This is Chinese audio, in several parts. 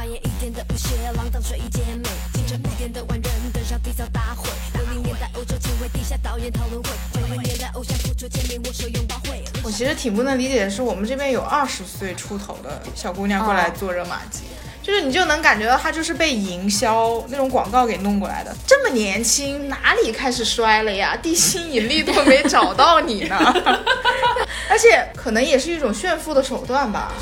扮演一点的无邪，浪荡睡衣姐妹，清晨五点的万人登上缔造大会。六零年代欧洲前卫地下导演讨论会，九零年代偶像复出见面握手拥抱会。我其实挺不能理解的是，我们这边有二十岁出头的小姑娘过来做热玛吉。就是你就能感觉到她就是被营销那种广告给弄过来的，这么年轻哪里开始衰了呀？地心引力都没找到你呢，而且可能也是一种炫富的手段吧。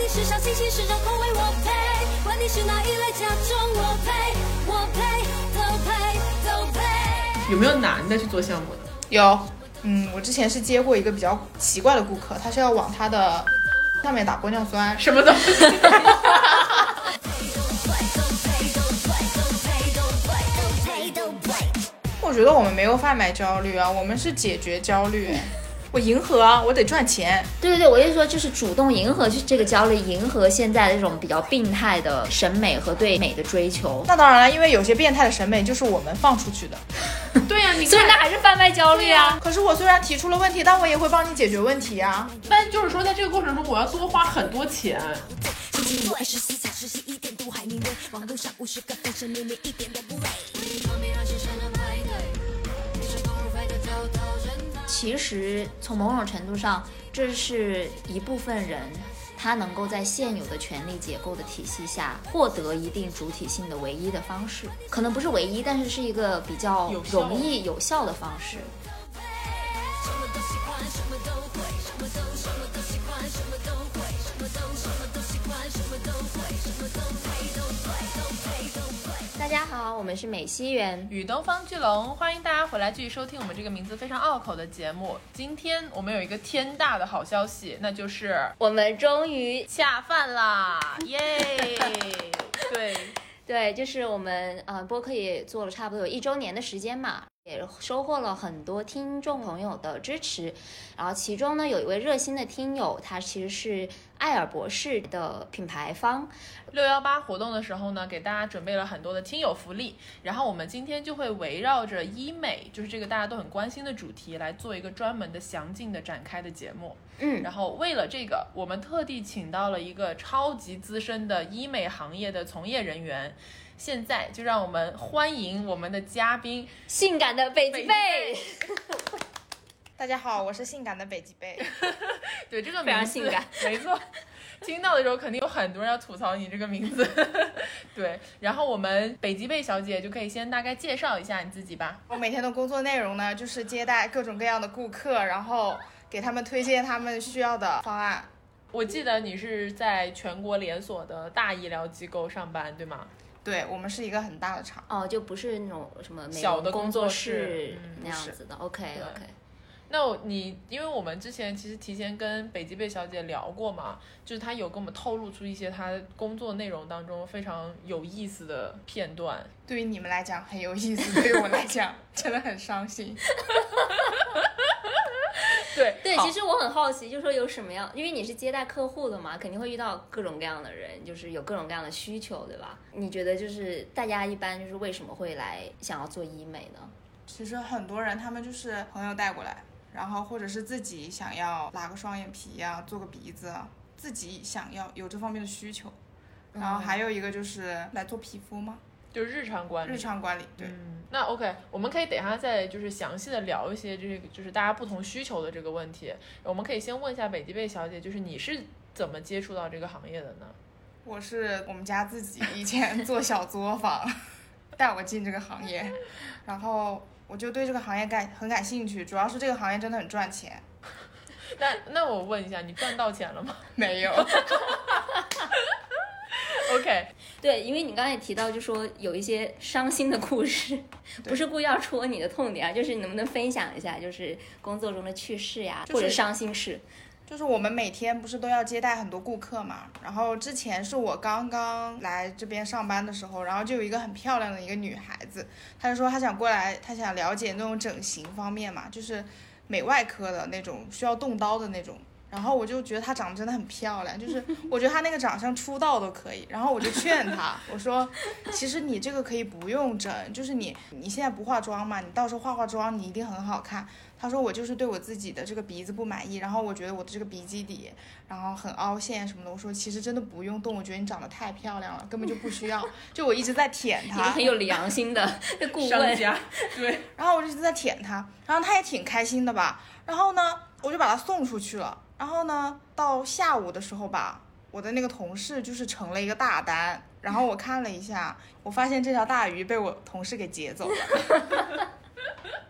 你时尚新兴时装口味我配，管你是哪一类我配，我配都配都配。有没有男的去做项目的？有，嗯，我之前是接过一个比较奇怪的顾客，他是要往他的 上面打玻尿酸，什么东西？我觉得我们没有贩卖焦虑啊，我们是解决焦虑。我迎合啊，我得赚钱。对对对，我就说就是主动迎合这个焦虑，迎合现在的这种比较病态的审美和对美的追求。那当然了，因为有些变态的审美就是我们放出去的。对呀、你所以那，还是贩卖焦虑啊。可是我虽然提出了问题，但我也会帮你解决问题啊。但就是说，在这个过程中，我要多花很多钱。星期五二十四小时十一点都还名为网络上五十个分身，年年一点都不累。其实从某种程度上，这是一部分人他能够在现有的权力结构的体系下获得一定主体性的唯一的方式，可能不是唯一，但是是一个比较容易有效的方式。大家好，我们是美西园。与东方巨龙，欢迎大家回来继续收听我们这个名字非常拗口的节目。今天我们有一个天大的好消息，那就是我们终于下饭啦，耶！对，对，就是我们呃播客也做了差不多有一周年的时间嘛，也收获了很多听众朋友的支持。然后其中呢有一位热心的听友，他其实是艾尔博士的品牌方，六幺八活动的时候呢，给大家准备了很多的听友福利，然后我们今天就会围绕着医美，就是这个大家都很关心的主题，来做一个专门的详尽的展开的节目。嗯，然后为了这个，我们特地请到了一个超级资深的医美行业的从业人员。现在就让我们欢迎我们的嘉宾，性感的北极贝，大家好，我是性感的北极贝。对这个非常性感，没错。听到的时候肯定有很多人要吐槽你这个名字，对。然后我们北极贝小姐就可以先大概介绍一下你自己吧。我每天的工作内容呢，就是接待各种各样的顾客，然后给他们推荐他们需要的方案。我记得你是在全国连锁的大医疗机构上班，对吗？对我们是一个很大的厂。哦，就不是那种什么小的工工作室那样子的。OK OK 那我你，因为我们之前其实提前跟北极贝小姐聊过嘛，就是她有跟我们透露出一些她工作内容当中非常有意思的片段。对于你们来讲很有意思，对于我来讲 真的很伤心。对 对，其实我很好奇，就是说有什么样，因为你是接待客户的嘛，肯定会遇到各种各样的人，就是有各种各样的需求，对吧？你觉得就是大家一般就是为什么会来想要做医美呢？其实很多人他们就是朋友带过来，然后或者是自己想要拉个双眼皮呀、做个鼻子啊，自己想要有这方面的需求。然后还有一个就是来做皮肤嘛，就是日常管理。日常管理。对，嗯，那 OK，我们可以等一下再就是详细的聊一些这个就是大家不同需求的这个问题。我们可以先问一下北极贝小姐，就是你是怎么接触到这个行业的呢？我是我们家自己以前做小作坊，带我进这个行业，然后我就对这个行业感很感兴趣，主要是这个行业真的很赚钱。那那我问一下，你赚到钱了吗没有？OK，对，因为你刚才也提到，就说有一些伤心的故事，不是故意要戳你的痛点啊，就是你能不能分享一下，就是工作中的趣事呀，就是或者伤心事？就是我们每天不是都要接待很多顾客嘛，然后之前是我刚刚来这边上班的时候，然后就有一个很漂亮的一个女孩子，她就说她想过来，她想了解那种整形方面嘛，就是美外科的那种需要动刀的那种。然后我就觉得她长得真的很漂亮，就是我觉得她那个长相出道都可以。然后我就劝她，我说，其实你这个可以不用整，就是你你现在不化妆嘛，你到时候化化妆你一定很好看。她说我就是对我自己的这个鼻子不满意，然后我觉得我的这个鼻基底，然后很凹陷什么的。我说其实真的不用动，我觉得你长得太漂亮了，根本就不需要。就我一直在舔一个他很，有良心的 顾问，家对，然后我就一直在舔她，然后她也挺开心的吧。然后呢，我就把她送出去了。然后呢，到下午的时候吧，我的那个同事就是成了一个大单。然后我看了一下，我发现这条大鱼被我同事给劫走了。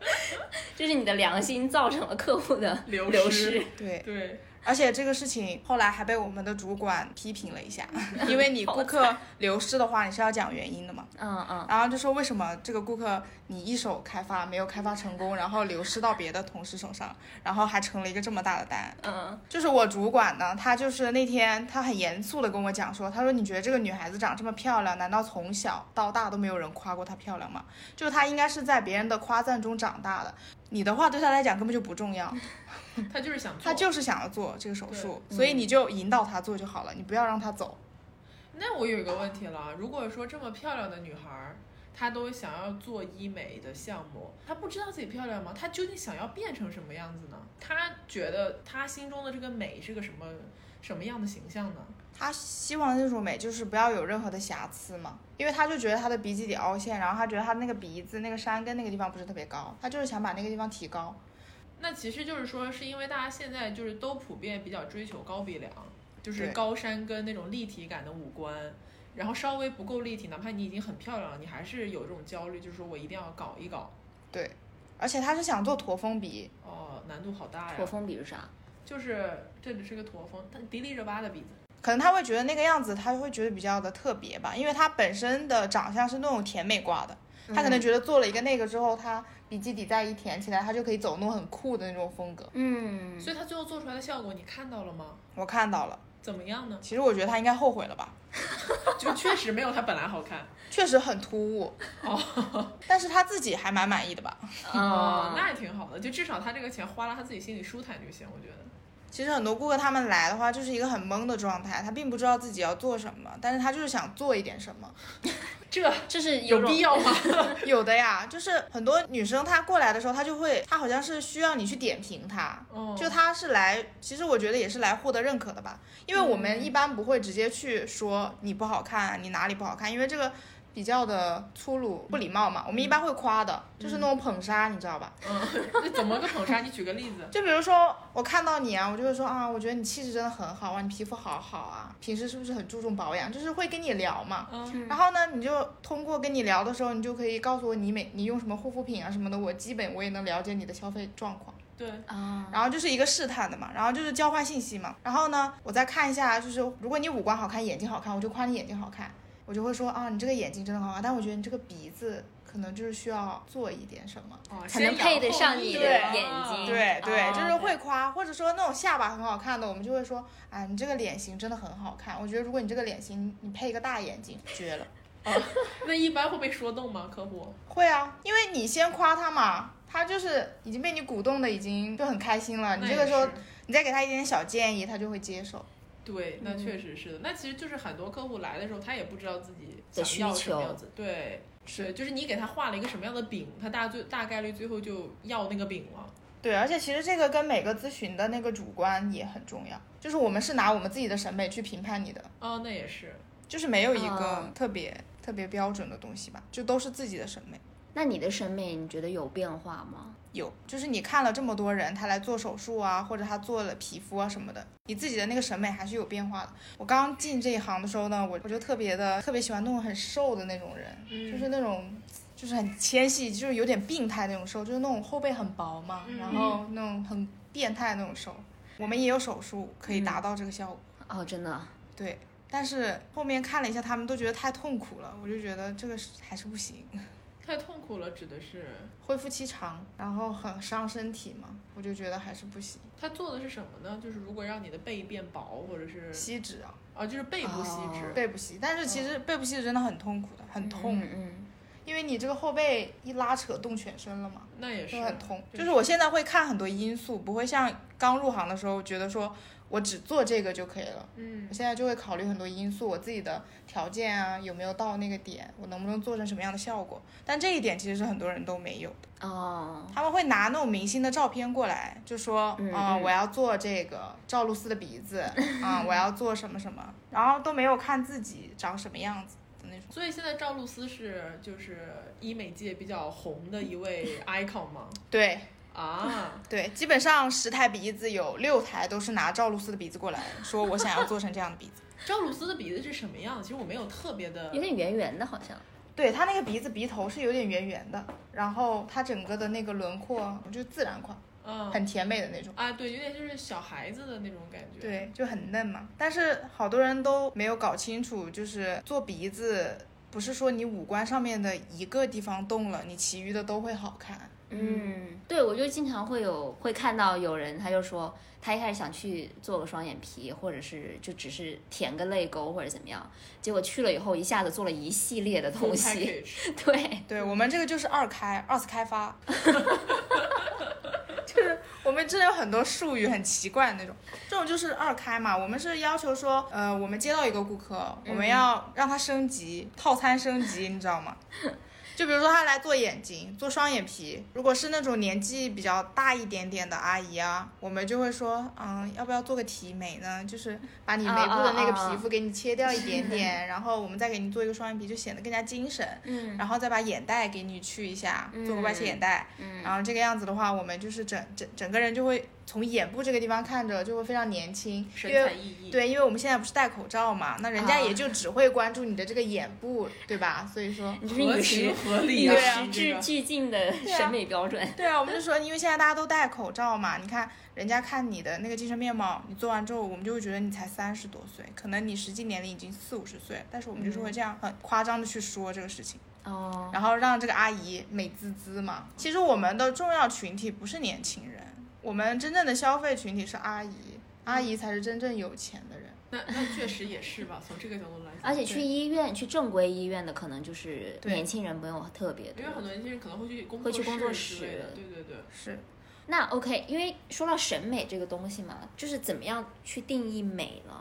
这是你的良心造成了客户的流流失失。对，对，而且这个事情后来还被我们的主管批评了一下，因为你顾客 流失的话，你是要讲原因的嘛。嗯嗯，然后就说为什么这个顾客你一手开发没有开发成功，然后流失到别的同事手上，然后还成了一个这么大的单。嗯，就是我主管呢，他就是那天他很严肃的跟我讲说，他说你觉得这个女孩子长这么漂亮，难道从小到大都没有人夸过她漂亮吗？就是她应该是在别人的夸赞中长大的，你的话对他来讲根本就不重要，他就是想做，她就是想要做这个手术，所以你就引导他做就好了，你不要让他走。那我有一个问题了，如果说这么漂亮的女孩儿，她都想要做医美的项目，她不知道自己漂亮吗？她究竟想要变成什么样子呢？她觉得她心中的这个美是个什么什么样的形象呢？他希望那种美就是不要有任何的瑕疵嘛，因为他就觉得他的鼻基底凹陷，然后他觉得他那个鼻子那个山根那个地方不是特别高，他就是想把那个地方提高。那其实就是说，是因为大家现在就是都普遍比较追求高鼻梁，就是高山跟那种立体感的五官，然后稍微不够立体，哪怕你已经很漂亮了，你还是有这种焦虑，就是说我一定要搞一搞。对，而且他是想做驼峰鼻，哦，难度好大呀！驼峰鼻是啥？就是这里是个驼峰，它迪丽热巴的鼻子。可能他会觉得那个样子，她会觉得比较的特别吧，因为他本身的长相是那种甜美挂的，他可能觉得做了一个那个之后，他鼻基底再一填起来，他就可以走那种很酷的那种风格。嗯，所以他最后做出来的效果你看到了吗？我看到了，怎么样呢？其实我觉得他应该后悔了吧，就确实没有他本来好看。确实很突兀，哦但是他自己还蛮满意的吧。哦，嗯那也挺好的，就至少他这个钱花了，他自己心里舒坦就行，我觉得。其实很多顾客他们来的话，就是一个很懵的状态，他并不知道自己要做什么，但是他就是想做一点什么。这这是有种必要吗？有的呀，就是很多女生她过来的时候，她就会，她好像是需要你去点评她，哦就她是来，其实我觉得也是来获得认可的吧，因为我们一般不会直接去说你不好看，你哪里不好看，因为这个比较的粗鲁不礼貌嘛，我们一般会夸的，就是那种捧杀，你知道吧？嗯，那怎么个捧杀？你举个例子。就比如说我看到你啊，我就会说啊，我觉得你气质真的很好啊，你皮肤好好啊，平时是不是很注重保养？就是会跟你聊嘛。嗯，然后呢，你就通过跟你聊的时候，你就可以告诉我你每你用什么护肤品啊什么的，我基本我也能了解你的消费状况。对，啊，然后就是一个试探的嘛，然后就是交换信息嘛。然后呢，我再看一下，就是如果你五官好看，眼睛好看，我就夸你眼睛好看，我就会说啊，你这个眼睛真的很好看，但我觉得你这个鼻子可能就是需要做一点什么。哦才能配得上你的眼睛对对，哦就是会夸，或者说那种下巴很好看的，我们就会说，啊，你这个脸型真的很好看。我觉得如果你这个脸型，你配一个大眼睛，绝了。那一般会被说动吗？客户？会啊，因为你先夸他嘛，他就是已经被你鼓动的，已经就很开心了。你这个时候你再给他一点点小建议，他就会接受。对，那确实是的。那其实就是很多客户来的时候，他也不知道自己想要的需求什么样子。对，是，就是你给他画了一个什么样的饼，他大最大概率最后就要那个饼了。对，而且其实这个跟每个咨询的那个主观也很重要，就是我们是拿我们自己的审美去评判你的，哦，那也是。就是没有一个哦特别、特别标准的东西吧，就都是自己的审美。那你的审美你觉得有变化吗？有，就是你看了这么多人，他来做手术啊，或者他做了皮肤啊什么的，你自己的那个审美还是有变化的。我刚进这一行的时候呢，我我就特别的特别喜欢那种很瘦的那种人，嗯就是那种就是很纤细，就是有点病态那种瘦，就是那种后背很薄嘛，嗯然后那种很变态那种瘦。我们也有手术可以达到这个效果，哦，真的，对。但是后面看了一下，他们都觉得太痛苦了，我就觉得这个是还是不行。太痛苦了，指的是恢复期长，然后很伤身体嘛，我就觉得还是不行。他做的是什么呢？就是如果让你的背变薄，或者是吸脂啊，啊，就是背部吸脂。哦背部吸，但是其实背部吸脂真的很痛苦的，很痛，嗯嗯，因为你这个后背一拉扯动全身了嘛，那也是很痛。就是我现在会看很多因素，不会像刚入行的时候觉得说我只做这个就可以了。嗯我现在就会考虑很多因素，我自己的条件啊，有没有到那个点，我能不能做成什么样的效果。但这一点其实是很多人都没有的，哦，他们会拿那种明星的照片过来，就说，嗯啊、嗯我要做这个赵露思的鼻子，啊、我要做什么什么，然后都没有看自己长什么样子的那种。所以现在赵露思是就是医美界比较红的一位 icon 吗？对啊，对，基本上十台鼻子有六台都是拿赵露思的鼻子过来说，我想要做成这样的鼻子。赵露思的鼻子是什么样？其实我没有特别的有点圆圆的，好像。对她那个鼻子鼻头是有点圆圆的，然后它整个的那个轮廓就自然款，嗯很甜美的那种。啊，对，有点就是小孩子的那种感觉。，对，就很嫩嘛。但是好多人都没有搞清楚，就是做鼻子不是说你五官上面的一个地方动了，你其余的都会好看。嗯，对，我就经常会有会看到有人，他就说他一开始想去做个双眼皮，或者是就只是填个泪沟或者怎么样，结果去了以后一下子做了一系列的东西。对，对我们这个就是二开二次开发，就是我们真的有很多术语很奇怪的那种，这种就是二开嘛。我们是要求说，呃，我们接到一个顾客，我们要让他升级套餐升级，你知道吗？就比如说他来做眼睛、做双眼皮，如果是那种年纪比较大一点点的阿姨啊，我们就会说，嗯，要不要做个提眉呢？就是把你眉部的那个皮肤给你切掉一 点点，然后我们再给你做一个双眼皮，就显得更加精神。嗯然后再把眼袋给你去一下，做个外切眼袋，嗯然后这个样子的话，我们就是整整整个人就会从眼部这个地方看着就会非常年轻，神因为采奕奕。对，因为我们现在不是戴口罩嘛，那人家啊也就只会关注你的这个眼部，对吧？所以说，你就是与合情时合理与啊，时俱进的审美标准。对啊，我们就说，因为现在大家都戴口罩嘛，你看人家看你的那个精神面貌，你做完之后，我们就会觉得你才三十多岁，可能你实际年龄已经四五十岁，但是我们就是会这样很夸张的去说这个事情。哦，然后让这个阿姨美滋滋嘛。其实我们的重要群体不是年轻人，我们真正的消费群体是阿姨，阿姨才是真正有钱的人。那那确实也是吧，从这个角度来讲。而且去医院去正规医院的可能就是年轻人不用特别多因为。很多年轻人可能会去工会去工作室对对对。是，那 OK，因为说到审美这个东西嘛，就是怎么样去定义美呢？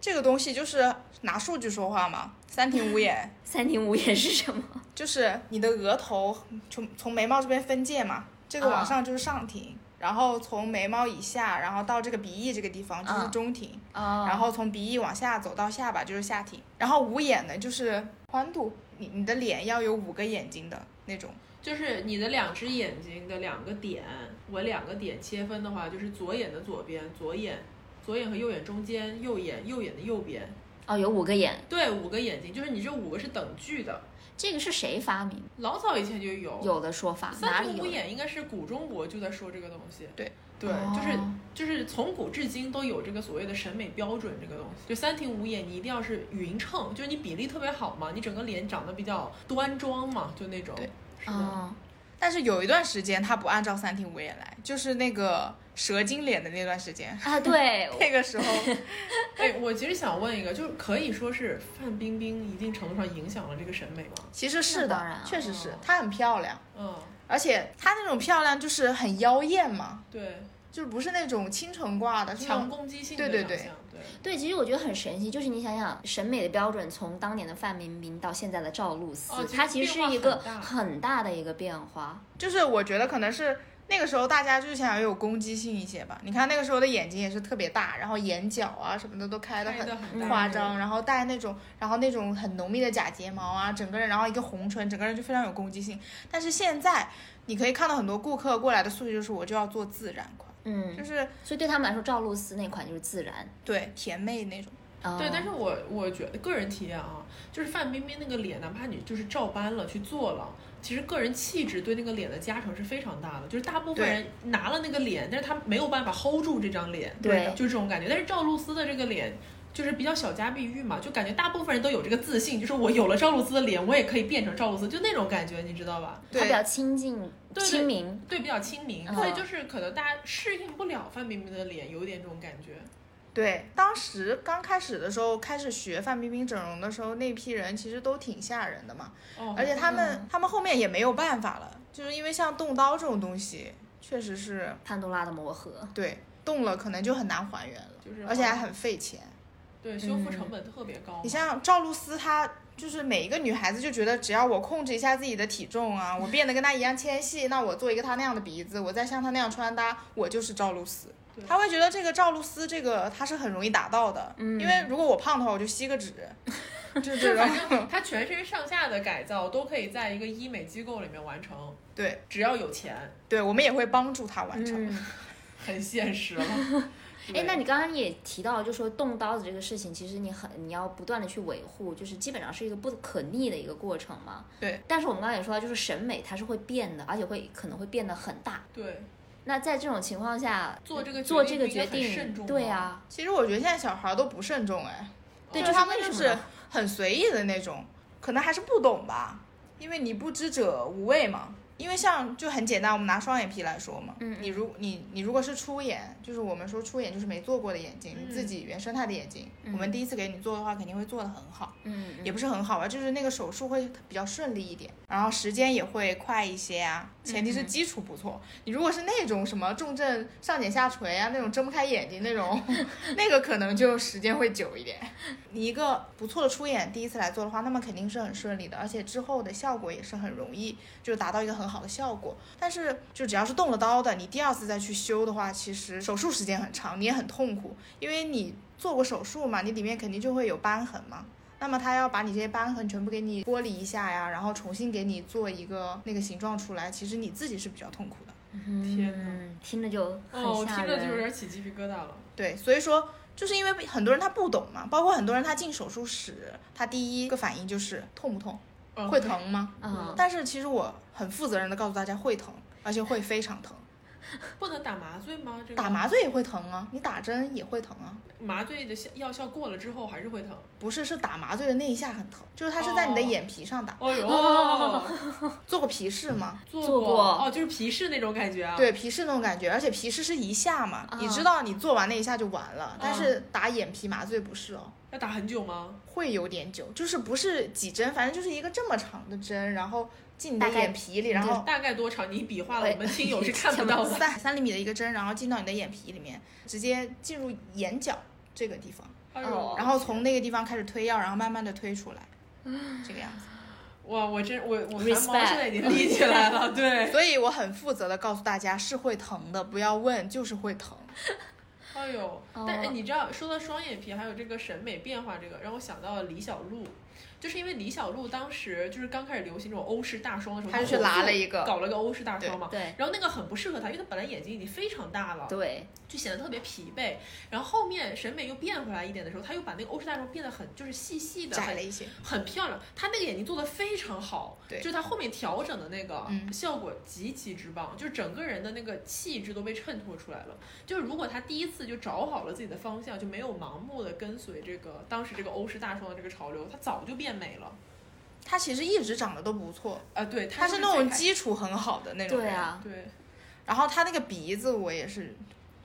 这个东西就是拿数据说话嘛，三庭五眼。三庭五眼是什么？就是你的额头从从眉毛这边分界嘛，这个往上就是上庭，然后从眉毛以下，然后到这个鼻翼这个地方就是嗯中庭，哦然后从鼻翼往下走到下巴就是下庭，然后五眼呢就是宽度，你你的脸要有五个眼睛的那种。就是你的两只眼睛的两个点，我两个点切分的话，就是左眼的左边，左眼，左眼和右眼中间，右眼右眼的右边，哦，有五个眼，对，五个眼睛，就是你这五个是等距的。这个是谁发明？老早以前就有，有的说法，哪三庭五？眼应该是古中国就在说这个东西。对对，哦就是就是从古至今都有这个所谓的审美标准这个东西。就三庭五眼，你一定要是匀称，就是你比例特别好嘛，你整个脸长得比较端庄嘛，就那种。对是的。哦，但是有一段时间他不按照三庭五眼来，就是那个蛇精脸的那段时间，啊，对，那个时候。哎，我其实想问一个，就是可以说是范冰冰一定程度上影响了这个审美吗？其实是的当然啊，确实是哦她很漂亮，嗯，而且她那种漂亮就是很妖艳嘛，对，就是不是那种清纯挂的，是那强种攻击性的对对对。长相，对。对，其实我觉得很神奇，就是你想想，审美的标准从当年的范冰冰到现在的赵露思，哦其实它其实是一个很大的一个变化。就是我觉得可能是那个时候大家就是想要有攻击性一些吧。你看那个时候的眼睛也是特别大，然后眼角啊什么的都开的很开得很夸张，然后戴那种然后那种很浓密的假睫毛啊，整个人然后一个红唇，整个人就非常有攻击性。但是现在你可以看到很多顾客过来的诉求就是我就要做自然款，嗯就，是所以对他们来说，赵露思那款就是自然。对甜妹那种。哦对，但是我我觉得个人体验啊，就是范冰冰那个脸，哪怕你就是照搬了去做了，其实个人气质对那个脸的加成是非常大的。就是大部分人拿了那个脸，但是他没有办法 hold 住这张脸，对就这种感觉。但是赵露思的这个脸。就是比较小家碧玉嘛，就感觉大部分人都有这个自信，就是我有了赵露思的脸，我也可以变成赵露思，就那种感觉，你知道吧？对比较亲近、对对亲民。对，比较亲民，嗯所以就是可能大家适应不了范冰冰的脸，有点这种感觉。对，当时刚开始的时候，开始学范冰冰整容的时候，那批人其实都挺吓人的嘛。哦，而且他们、嗯他们后面也没有办法了，就是因为像动刀这种东西，确实是潘多拉的魔盒，对，动了可能就很难还原了，就是而且还很费钱。对修复成本特别高嘛。你像赵露思，她就是每一个女孩子就觉得，只要我控制一下自己的体重啊，我变得跟她一样纤细，那我做一个她那样的鼻子，我再像她那样穿搭，我就是赵露思对。她会觉得这个赵露思这个她是很容易达到的，嗯因为如果我胖的话，我就吸个脂，就是这种。它全身上下的改造都可以在一个医美机构里面完成，对只要有钱，对，我们也会帮助她完成。嗯，很现实了。哎，那你刚刚也提到，就说动刀子这个事情，其实你很你要不断的去维护，就是基本上是一个不可逆的一个过程嘛。对。但是我们刚才也说到，就是审美它是会变的，而且会可能会变得很大。对，那在这种情况下，做这个决做这个决定，慎重对啊，其实我觉得现在小孩都不慎重哎，对，就是他们就是很随意的那种，可能还是不懂吧，因为你不知者无畏嘛。因为像就很简单，我们拿双眼皮来说嘛，嗯你如你你如果是初眼，就是我们说初眼就是没做过的眼睛，嗯你自己原生态的眼睛，嗯我们第一次给你做的话，肯定会做的很好，嗯，嗯也不是很好吧，就是那个手术会比较顺利一点，然后时间也会快一些啊，前提是嗯基础不错。你如果是那种什么重症上睑下垂啊，那种睁不开眼睛那种，那个可能就时间会久一点。你一个不错的初眼第一次来做的话，那么肯定是很顺利的，而且之后的效果也是很容易就达到一个很好的效果。但是就只要是动了刀的，你第二次再去修的话，其实手术时间很长，你也很痛苦，因为你做过手术嘛，你里面肯定就会有瘢痕嘛。那么他要把你这些瘢痕全部给你剥离一下呀，然后重新给你做一个那个形状出来，其实你自己是比较痛苦的。天哪嗯，听着就很哦，我吓听着就有。点起鸡皮疙瘩了。对，所以说就是因为很多人他不懂嘛，包括很多人他进手术室，他第一个反应就是痛不痛，嗯会疼吗？嗯，但是其实我很负责任的告诉大家会疼，而且会非常疼。不能打麻醉吗？这个打麻醉也会疼啊，你打针也会疼啊。麻醉的效药效过了之后还是会疼。不是，是打麻醉的那一下很疼，就是它是在你的哦眼皮上打。哦呦，做过皮试吗？做 做过哦，就是皮试那种感觉啊。对，皮试那种感觉，而且皮试是一下嘛，你知道你做完那一下就完了，但是打眼皮麻醉不是哦，要打很久吗？会有点久，就是不是几针，反正就是一个这么长的针，然后进你的眼皮里，然后大概多长？你比划了，我们听友是看不 到的。三三厘米的一个针，然后进到你的眼皮里面，直接进入眼角这个地方，然后从那个地方开始推药，然后慢慢的推出来，这个样子。哇，我真我我汗毛现在已经立起来了。对，所以我很负责的告诉大家是会疼的，不要问，就是会疼。哎呦，哦但哎，你知道说到双眼皮，还有这个审美变化，这个让我想到了李小璐。就是因为李小璐当时就是刚开始流行这种欧式大双的时候，她就去拉了一个搞了个欧式大双嘛。对然后那个很不适合她，因为她本来眼睛已经非常大了，对，就显得特别疲惫。然后后面审美又变回来一点的时候，她又把那个欧式大双变得很就是细细的，很窄了一些，很漂亮。她那个眼睛做的非常好，对就是她后面调整的那个嗯效果极其之棒，就是整个人的那个气质都被衬托出来了。就是如果她第一次就找好了自己的方向，就没有盲目的跟随这个当时这个欧式大双的这个潮流，她早就变美了。她其实一直长得都不错，啊，对，她是是那种基础很好的那种人。对啊，对，然后她那个鼻子，我也是，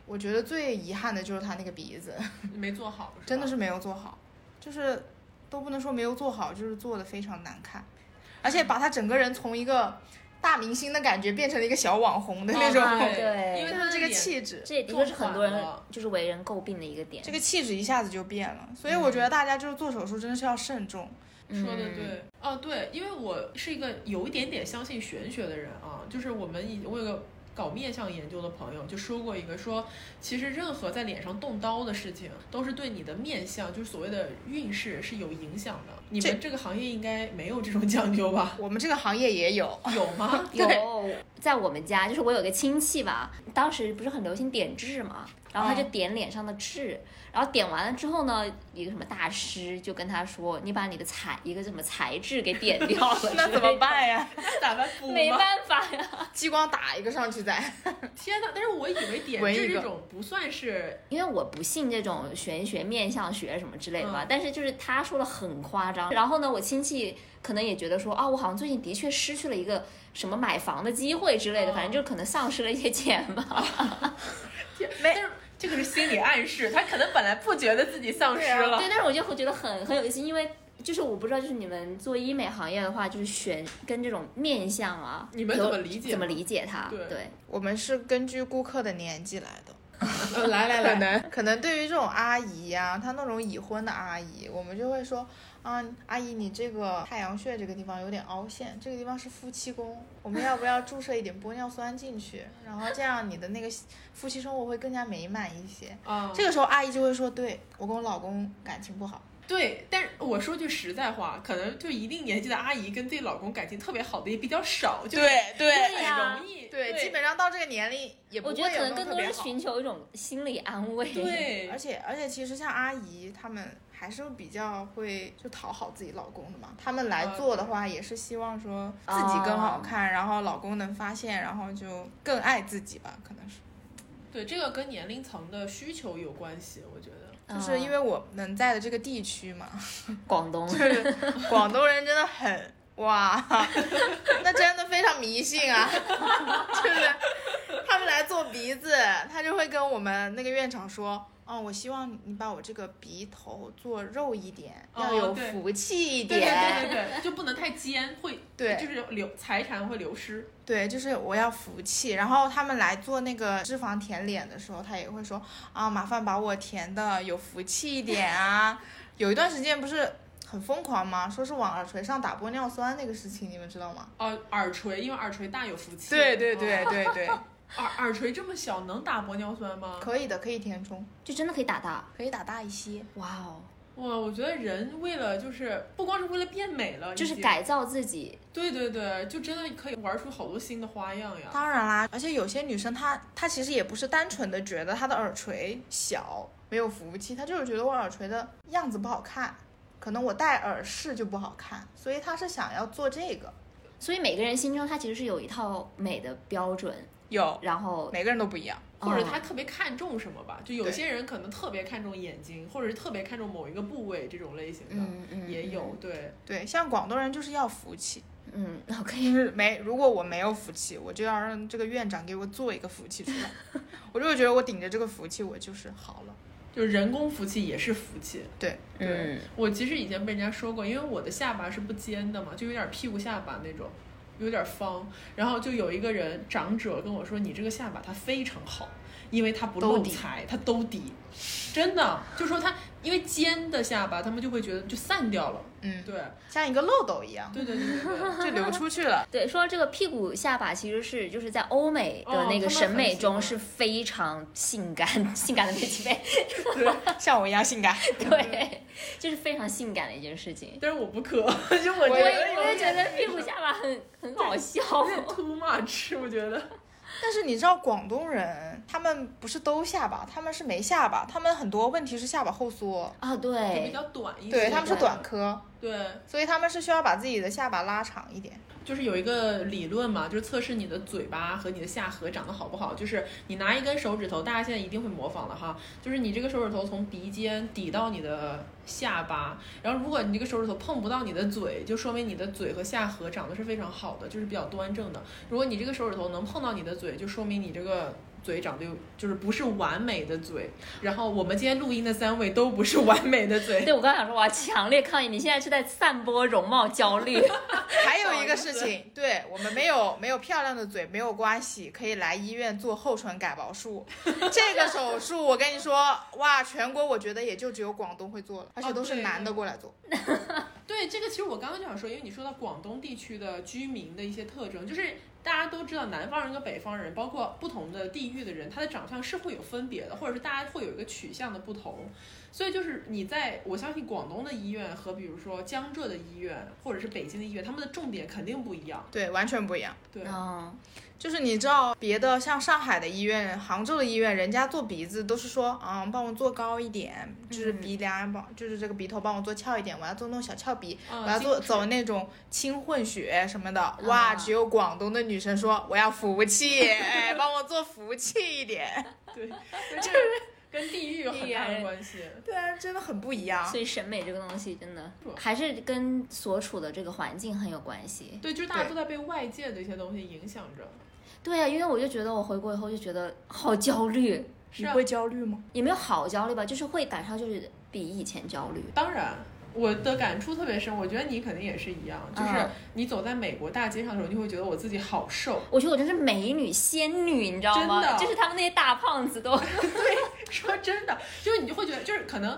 我觉得最遗憾的就是她那个鼻子，没做好，真的是没有做好，就是都不能说没有做好，就是做的非常难看，而且把她整个人从一个大明星的感觉变成了一个小网红的那种，哦对对，因为她的这个气质。这也的确是很多人就是为人诟病的一个点。这个气质一下子就变了，所以我觉得大家就是做手术真的是要慎重。说的嗯对，哦对，因为我是一个有一点点相信玄学的人啊，就是我们以我有个搞面相研究的朋友就说过一个说，其实任何在脸上动刀的事情，都是对你的面相，就是所谓的运势是有影响的。你们这个行业应该没有这种 讲究吧？我们这个行业也有，有吗？有，在我们家就是我有个亲戚吧，当时不是很流行点痣嘛，然后他就嗯点脸上的痣，然后点完了之后呢，一个什么大师就跟他说，你把你的材一个什么材质给点掉了，那怎么？办呀？那咋办？没办法呀，激光打一个上去再。天哪！但是我以为点痣这种不算是因为我不信这种玄学、面相学什么之类的嘛，嗯但是就是他说的很夸张，然后呢，我亲戚可能也觉得说啊，我好像最近的确失去了一个什么买房的机会之类的，哦反正就可能丧失了一些钱吧。没，但是这个是心理暗示，他可能本来不觉得自己丧失了。对，但是我就会觉得很很有意思，因为就是我不知道，就是你们做医美行业的话，就是选跟这种面相啊，你们怎么理解怎么理解它？对对，我们是根据顾客的年纪来的，呃来来可来，能 可能对于这种阿姨呀、她那种已婚的阿姨，我们就会说啊，阿姨你这个太阳穴这个地方有点凹陷，这个地方是夫妻宫，我们要不要注射一点玻尿酸进去？然后这样你的那个夫妻生活会更加美满一些。啊，这个时候阿姨就会说，对我跟我老公感情不好。对，但是我说句实在话，可能就一定年纪的阿姨跟自己老公感情特别好的也比较少，就对对很容易，对，基本上到这个年龄也不会有我觉得可能更多是。寻求一种心理安慰。对而，且而且，其实像阿姨她们还是比较会就讨好自己老公的嘛。他们来啊做的话，也是希望说自己更好看，然后老公能发现，然后就更爱自己吧，可能是。对，这个跟年龄层的需求有关系，我觉得。就是因为我能在的这个地区嘛，广东，就是广东人真的很哇，那真的非常迷信啊，就是他们来做鼻子，他就会跟我们那个院长说。哦，我希望你把我这个鼻头做肉一点，哦要有福气一对点。对对 对对，就不能太尖，会对就是流财产会流失。对，就是我要福气。然后他们来做那个脂肪填脸的时候，他也会说啊，麻烦把我填的有福气一点啊。有一段时间不是很疯狂吗？说是往耳垂上打玻尿酸那个事情，你们知道吗？哦、耳垂，因为耳垂大有福气。对对对哦对对，耳耳垂这么小，能打玻尿酸吗？可以的，可以填充，就真的可以打大。可以打大一些。哇哦，哇，我觉得人为了就是不光是为了变美了，就是改造自己。对对对，就真的可以玩出好多新的花样呀。当然啦，而且有些女生她她其实也不是单纯的觉得她的耳垂小没有福气，她就是觉得我耳垂的样子不好看，可能我戴耳饰就不好看，所以他是想要做这个。所以每个人心中他其实是有一套美的标准，有，然后每个人都不一样。或者哦他特别看重什么吧，就有些人可能特别看重眼睛，或者是特别看重某一个部位这种类型的，嗯嗯也有。对，对，像广东人就是要福气，嗯，OK，就是没如果我没有福气，我就要让这个院长给我做一个福气出来，我就会觉得我顶着这个福气，我就是好了。就是人工福气也是福气。对，嗯，我其实以前被人家说过，因为我的下巴是不尖的嘛，就有点屁股下巴那种，有点方。然后就有一个人长者跟我说：“你这个下巴它非常好，因为它不漏财，它兜底。”真的，就说它因为尖的下巴，他们就会觉得就散掉了。嗯，对，像一个漏斗一样，对对对对对。就流出去了。对，说这个屁股下巴，其实是就是在欧美的哦那个审美中 是非常性感、性感的那几位，像我一样性感。对，就是非常性感的一件事情。但是我不可，就我觉我得也我也觉得屁股下巴很很好笑。too much，我觉得。但是你知道广东人，他们不是都下巴，他们是没下巴，他们很多问题是下巴后缩，啊，就比，较短一些。对，他们是短科，对，所以他们是需要把自己的下巴拉长一点。就是有一个理论嘛，就是测试你的嘴巴和你的下颌长得好不好。就是你拿一根手指头，大家现在一定会模仿了哈，就是你这个手指头从鼻尖抵到你的下巴，然后如果你这个手指头碰不到你的嘴，就说明你的嘴和下颌长得是非常好的，就是比较端正的。如果你这个手指头能碰到你的嘴，就说明你这个。嘴长得又就是不是完美的嘴，然后我们今天录音的三位都不是完美的嘴，对我刚想说，我要强烈抗议，你现在是在散播容貌焦虑。还有一个事情，对我们没有没有漂亮的嘴没有关系，可以来医院做厚唇改薄术。这个手术我跟你说，哇，全国我觉得也就只有广东会做了，而且都是男的过来做。对，这个其实我刚刚就想说，因为你说到广东地区的居民的一些特征，就是大家都知道南方人跟北方人，包括不同的地域的人，他的长相是会有分别的，或者是大家会有一个取向的不同。所以就是你在我相信广东的医院和比如说江浙的医院，或者是北京的医院，他们的重点肯定不一样。对，完全不一样。对，嗯，就是你知道别的像上海的医院、杭州的医院，人家做鼻子都是说，嗯，帮我做高一点，就是鼻梁帮，就是这个鼻头帮我做翘一点，我要做那种小翘鼻，嗯我要做走那种轻混血什么的。哇，啊只有广东的女生说我要福气，哎，帮我做福气一点。对，就是跟地域有很大的关系。对啊，真的很不一样。所以审美这个东西真的还是跟所处的这个环境很有关系。对，就是大家都在被外界的一些东西影响着。对啊，因为我就觉得我回国以后就觉得好焦虑，啊，你会焦虑吗？也没有好焦虑吧，就是会感受就是比以前焦虑。当然，我的感触特别深，我觉得你肯定也是一样，就是嗯你走在美国大街上的时候，你会觉得我自己好瘦。我觉得我真是美女仙女，你知道吗？真的就是他们那些大胖子都 对，说真的，就是你就会觉得，就是可能，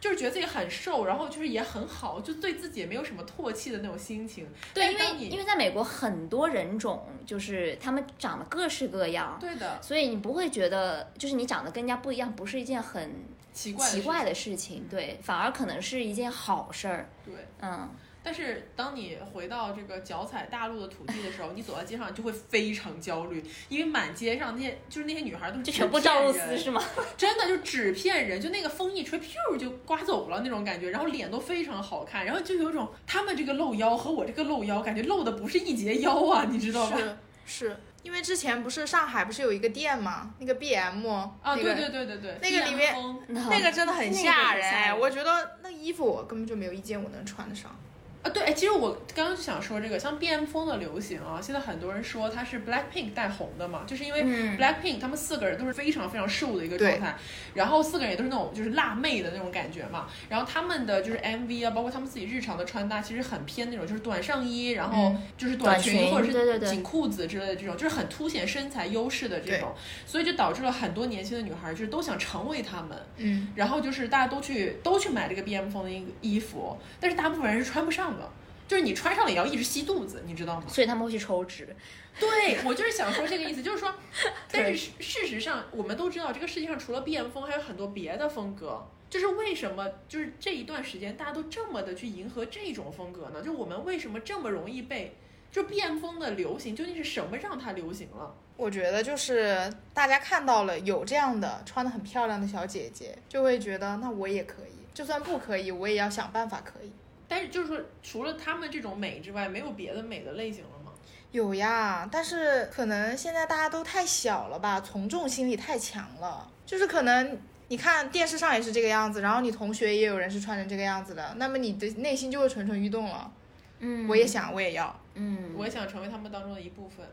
就是觉得自己很瘦，然后就是也很好，就对自己也没有什么唾弃的那种心情。对，因为你因为在美国很多人种，就是他们长得各式各样，对的，所以你不会觉得就是你长得跟人家不一样，不是一件很奇怪的奇怪的事事情，对，反而可能是一件好事儿，对。嗯。但是当你回到这个脚踩大陆的土地的时候，你走在街上就会非常焦虑，因为满街上那些就是那些女孩都是就全部赵露人思是吗？真的就纸片人，就那个风一吹，噗就刮走了那种感觉，然后脸都非常好看，然后就有种他们这个露腰和我这个露腰，感觉露的不是一截腰啊，你知道吧？是是，因为之前不是上海不是有一个店嘛，那个 BM 啊，那个对对对对对，那个里面那个真的很吓人，很吓人我觉得那衣服我根本就没有一件我能穿得上。啊，对，哎，其实我刚刚就想说这个，像 BM 风的流行啊，现在很多人说它是 Blackpink 带红的嘛，就是因为嗯。Blackpink 他们四个人都是非常非常瘦的一个状态，然后四个人也都是那种就是辣妹的那种感觉嘛，然后他们的就是 MV 啊，包括他们自己日常的穿搭，其实很偏那种就是短上衣，然后嗯。就是短裙裙或者是紧裤子之类的这种，就是很凸显身材优势的这种，所以就导致了很多年轻的女孩就是都想成为他们，嗯，然后就是大家都去都去买这个 BM 风的衣衣服，但是大部分人是穿不上的。就是你穿上了也要一直吸肚子，你知道吗？所以他们会去抽脂。对我就是想说这个意思，就是说，但是事事实上我们都知道，这个世界上除了 BM 风，还有很多别的风格。就是为什么就是这一段时间大家都这么的去迎合这种风格呢？就我们为什么这么容易被就 BM 风的流行，究竟是什么让它流行了？我觉得就是大家看到了有这样的穿的很漂亮的小姐姐，就会觉得那我也可以，就算不可以，我也要想办法可以。但是就是说，除了他们这种美之外，没有别的美的类型了吗？有呀，但是可能现在大家都太小了吧，从众心理太强了，就是可能你看电视上也是这个样子，然后你同学也有人是穿成这个样子的，那么你的内心就会蠢蠢欲动了。嗯我也，想，我也要。嗯，我也想成为他们当中的一部分。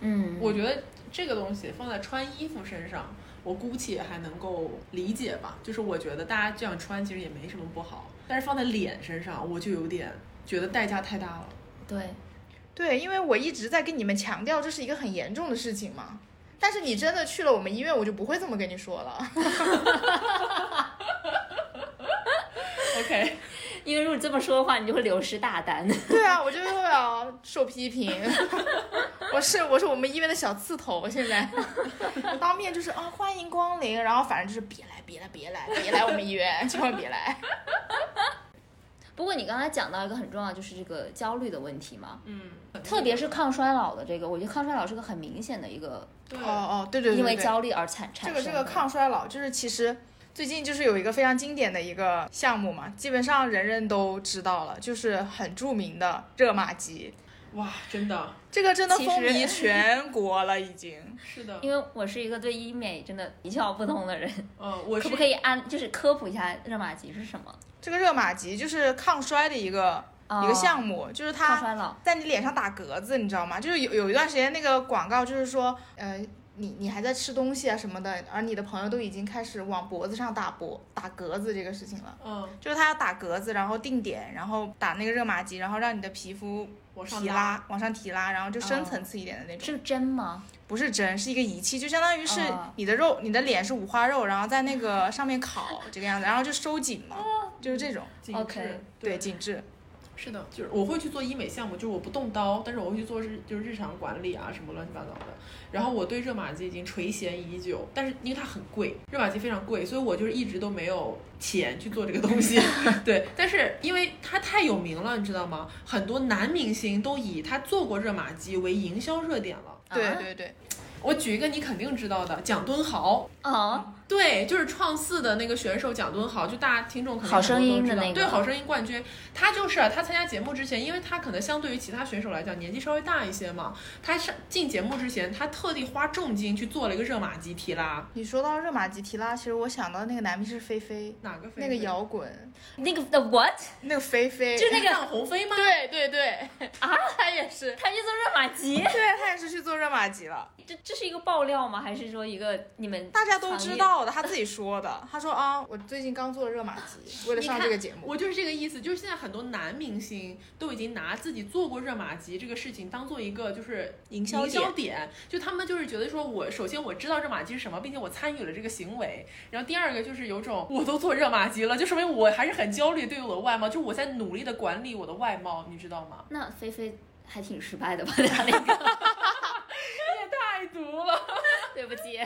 嗯，我觉得这个东西放在穿衣服身上，我姑且还能够理解吧。就是我觉得大家这样穿其实也没什么不好，但是放在脸身上，我就有点觉得代价太大了。对，对，因为我一直在跟你们强调这是一个很严重的事情嘛。但是你真的去了我们医院，我就不会这么跟你说了。OK，因为如果你这么说的话，你就会流失大单。对啊，我就会要受批评。我是我是我们医院的小刺头，现在当面就是啊欢迎光临，然后反正就是别来别来别来别来我们医院，千万别来。不过你刚才讲到一个很重要，就是这个焦虑的问题嘛，嗯，特别是抗衰老的这个，我觉得抗衰老是个很明显的一个对哦哦，对对对对，因为焦虑而产产生的这个这个抗衰老，就是其实最近就是有一个非常经典的一个项目嘛，基本上人人都知道了，就是很著名的热玛吉，哇，真的这个真的风靡 全国了，已经。是的，因为我是一个对医美真的一窍不通的人，嗯，我是可不可以安就是科普一下热玛吉是什么？这个热玛吉就是抗衰的一个、哦一个项目，就是它在你脸上打格子，你知道吗？就是有有一段时间那个广告就是说，呃，你你还在吃东西啊什么的，而你的朋友都已经开始往脖子上打脖打格子这个事情了。嗯就是他要打格子，然后定点，然后打那个热玛吉，然后让你的皮肤往上提拉，往上提拉，然后就深层次一点的那种。是针吗？不是针，是一个仪器，就相当于是哦你的肉，你的脸是五花肉，然后在那个上面烤这个样子，然后就收紧嘛，就是这种，紧致 OK 对，紧致。是的，就是我会去做医美项目，就是我不动刀，但是我会去做日就是日常管理啊什么乱七八糟的。然后我对热玛吉已经垂涎已久，但是因为它很贵，热玛吉非常贵，所以我就是一直都没有钱去做这个东西。对，但是因为它太有名了，你知道吗？很多男明星都以他做过热玛吉为营销热点了。啊对对对，我举一个你肯定知道的，蒋敦豪。啊，对，就是创四的那个选手蒋敦豪，就大家听众可能好声音的那个很多都知道对，好声音冠军，他就是啊他参加节目之前，因为他可能相对于其他选手来讲年纪稍微大一些嘛，他上进节目之前，他特地花重金去做了一个热玛吉提拉，你说到热玛吉提拉，其实我想到那个男明星是菲菲，哪个菲那个摇滚，那个 the what？那个菲菲，就是那个赣红飞吗？对对对，啊，他也是，他去做热玛吉，对他也是去做热玛吉了，这这是一个爆料吗？还是说一个你们大家都知道道的，他自己说的。他说啊，我最近刚做了热玛吉，为了上这个节目。我就是这个意思，就是现在很多男明星都已经拿自己做过热玛吉这个事情当做一个就是营销营销点，就他们就是觉得说我首先我知道热玛吉是什么，并且我参与了这个行为，然后第二个就是有种我都做热玛吉了，就说明我还是很焦虑对于我的外貌，就我在努力的管理我的外貌，你知道吗？那菲菲还挺失败的吧？他那个，也太毒了，对不起。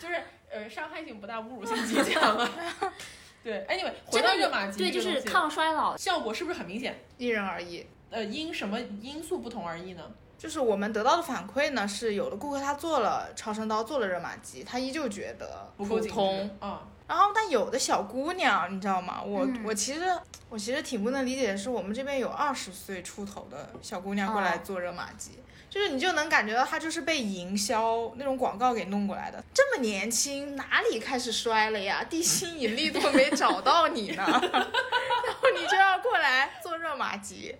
就是呃伤害性不大，侮辱性极强了。对，anyway，回到热玛吉对，就是抗衰老。效果是不是很明显？因人而异。呃，因什么因素不同而异呢？就是我们得到的反馈呢，是有的顾客他做了超声刀，做了热玛吉，他依旧觉得普通。啊。然后，但有的小姑娘，你知道吗？我、嗯我其实我其实挺不能理解的是，我们这边有二十岁出头的小姑娘过来哦做热玛吉，就是你就能感觉到她就是被营销那种广告给弄过来的。这么年轻，哪里开始衰了呀？地心引力都没找到你呢，然后你就要过来做热玛吉。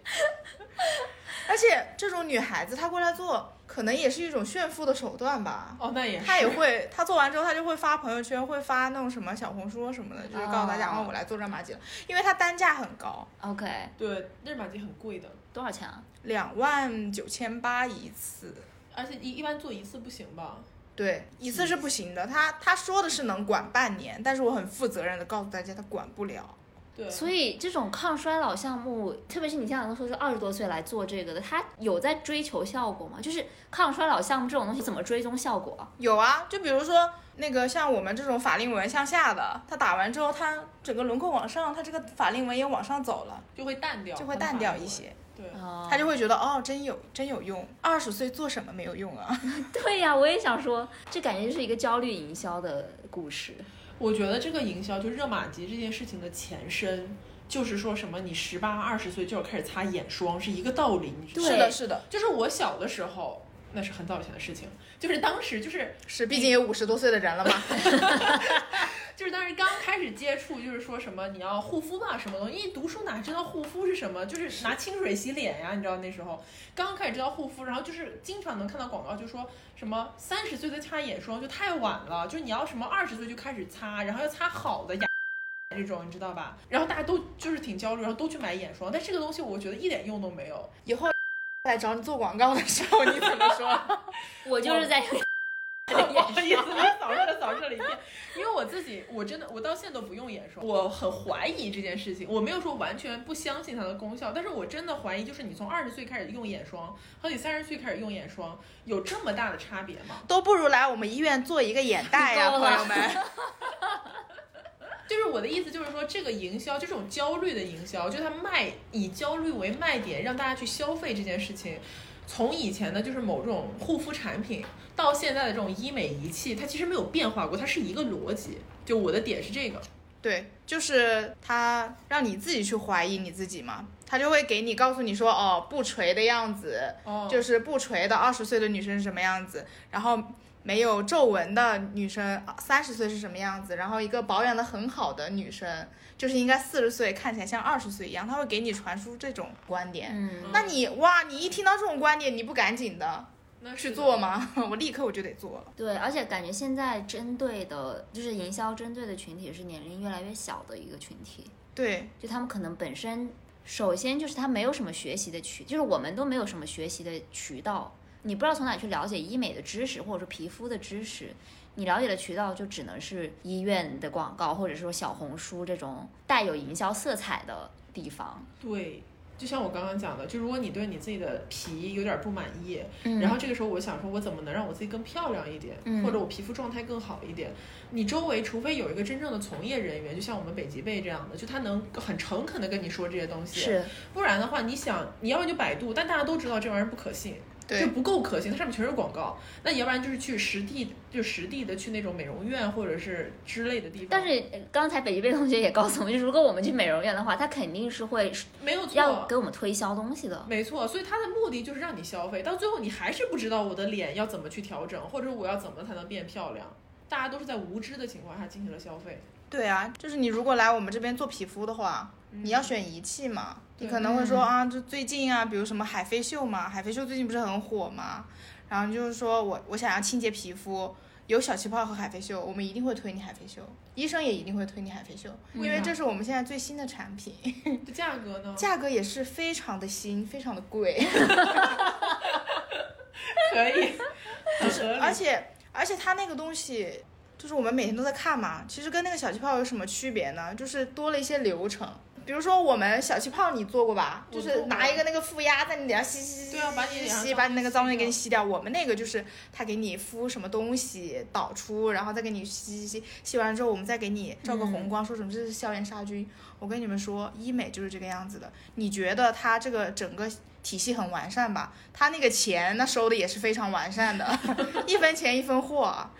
而且这种女孩子她过来做，可能也是一种炫富的手段吧。哦，那也是。她也会，她做完之后，她就会发朋友圈，会发那种什么小红书什么的，就是告诉大家，哦哦，我来做热玛吉了，因为它单价很高，OK，对热玛吉很贵的，多少钱啊？两万九千八一次。而且一一般做一次不行吧？对，一次是不行的。他他说的是能管半年，但是我很负责任的告诉大家，他管不了。对，所以这种抗衰老项目，特别是你像刚说是二十多岁来做这个的，他有在追求效果吗？就是抗衰老项目这种东西怎么追踪效果啊？有啊，就比如说那个像我们这种法令纹向下的，他打完之后，他整个轮廓往上，他这个法令纹也往上走了，就会淡掉，就会淡掉一些。对，啊他就会觉得哦，真有真有用。二十岁做什么没有用啊？对呀、我也想说，这感觉就是一个焦虑营销的故事。我觉得这个营销就热玛吉这件事情的前身。就是说什么，你十八二十岁就要开始擦眼霜，是一个道理。你知道吗对是的，是的，就是我小的时候，那是很早以前的事情。就是当时就是是，毕竟有五十多岁的人了嘛。就是当时刚开始接触，就是说什么你要护肤吧，什么东西？因为读书哪知道护肤是什么？就是拿清水洗脸呀，你知道那时候刚开始知道护肤，然后就是经常能看到广告，就说什么三十岁再擦眼霜就太晚了，就你要什么二十岁就开始擦，然后要擦好的雅。这种你知道吧？然后大家都就是挺焦虑，然后都去买眼霜，但这个东西我觉得一点用都没有。以后 来找你做广告的时候，你怎么说？我就是在 扫射了一遍，因为我自己我真的我到现在都不用眼霜，我很怀疑这件事情。我没有说完全不相信它的功效，但是我真的怀疑，就是你从二十岁开始用眼霜和你三十岁开始用眼霜有这么大的差别吗？都不如来我们医院做一个眼袋呀，朋友们。就是我的意思，就是说这个营销，这种焦虑的营销，就它卖以焦虑为卖点，让大家去消费这件事情。从以前的就是某种护肤产品，到现在的这种医美仪器，它其实没有变化过，它是一个逻辑。就我的点是这个，对，就是它让你自己去怀疑你自己嘛，它就会给你告诉你说，哦，不垂的样子，哦就是不垂的二十岁的女生是什么样子，然后没有皱纹的女生三十岁是什么样子，然后一个保养的很好的女生就是应该四十岁看起来像二十岁一样，他会给你传输这种观点。嗯，那你哇，你一听到这种观点，你不赶紧的那去做？吗？我立刻我就得做了。对，而且感觉现在针对的，就是营销针对的群体是年龄越来越小的一个群体，对，就他们可能本身，首先就是他没有什么学习的渠，就是我们都没有什么学习的渠道，你不知道从哪去了解医美的知识，或者说皮肤的知识，你了解的渠道就只能是医院的广告，或者说小红书这种带有营销色彩的地方。对，就像我刚刚讲的，就如果你对你自己的皮有点不满意，嗯然后这个时候我想说，我怎么能让我自己更漂亮一点，嗯或者我皮肤状态更好一点？你周围除非有一个真正的从业人员，就像我们北极贝这样的，就他能很诚恳的跟你说这些东西，是，不然的话，你想你要不然就百度，但大家都知道这玩意儿不可信。对就不够可信，它上面全是广告。那要不然就是去实地，就实地的去那种美容院或者是之类的地方。但是呃刚才北极贝同学也告诉我们，就是如果我们去美容院的话，他肯定是会没有错，要给我们推销东西的。没错，所以他的目的就是让你消费，到最后你还是不知道我的脸要怎么去调整，或者我要怎么才能变漂亮。大家都是在无知的情况下进行了消费。对啊，就是你如果来我们这边做皮肤的话，你要选仪器嘛，你可能会说啊，就最近啊，比如什么海飞秀嘛，海飞秀最近不是很火嘛，然后就是说我我想要清洁皮肤，有小气泡和海飞秀，我们一定会推你海飞秀，医生也一定会推你海飞秀，因为这是我们现在最新的产品，这 价格呢？价格也是非常的新，非常的贵，可以，就是而且而且它那个东西。就是我们每天都在看嘛，其实跟那个小气泡有什么区别呢？就是多了一些流程，比如说我们小气泡你做过吧？就是拿一个那个负压在你脸上吸吸吸，对啊把你吸吸，把你那个脏东西给你吸吸掉。我们那个就是他给你敷什么东西导出，然后再给你吸吸吸，吸完之后我们再给你照个红光，说什么这是消炎杀菌。我跟你们说，医美就是这个样子的。你觉得它这个整个体系很完善吧？它那个钱那收的也是非常完善的，一分钱一分货啊。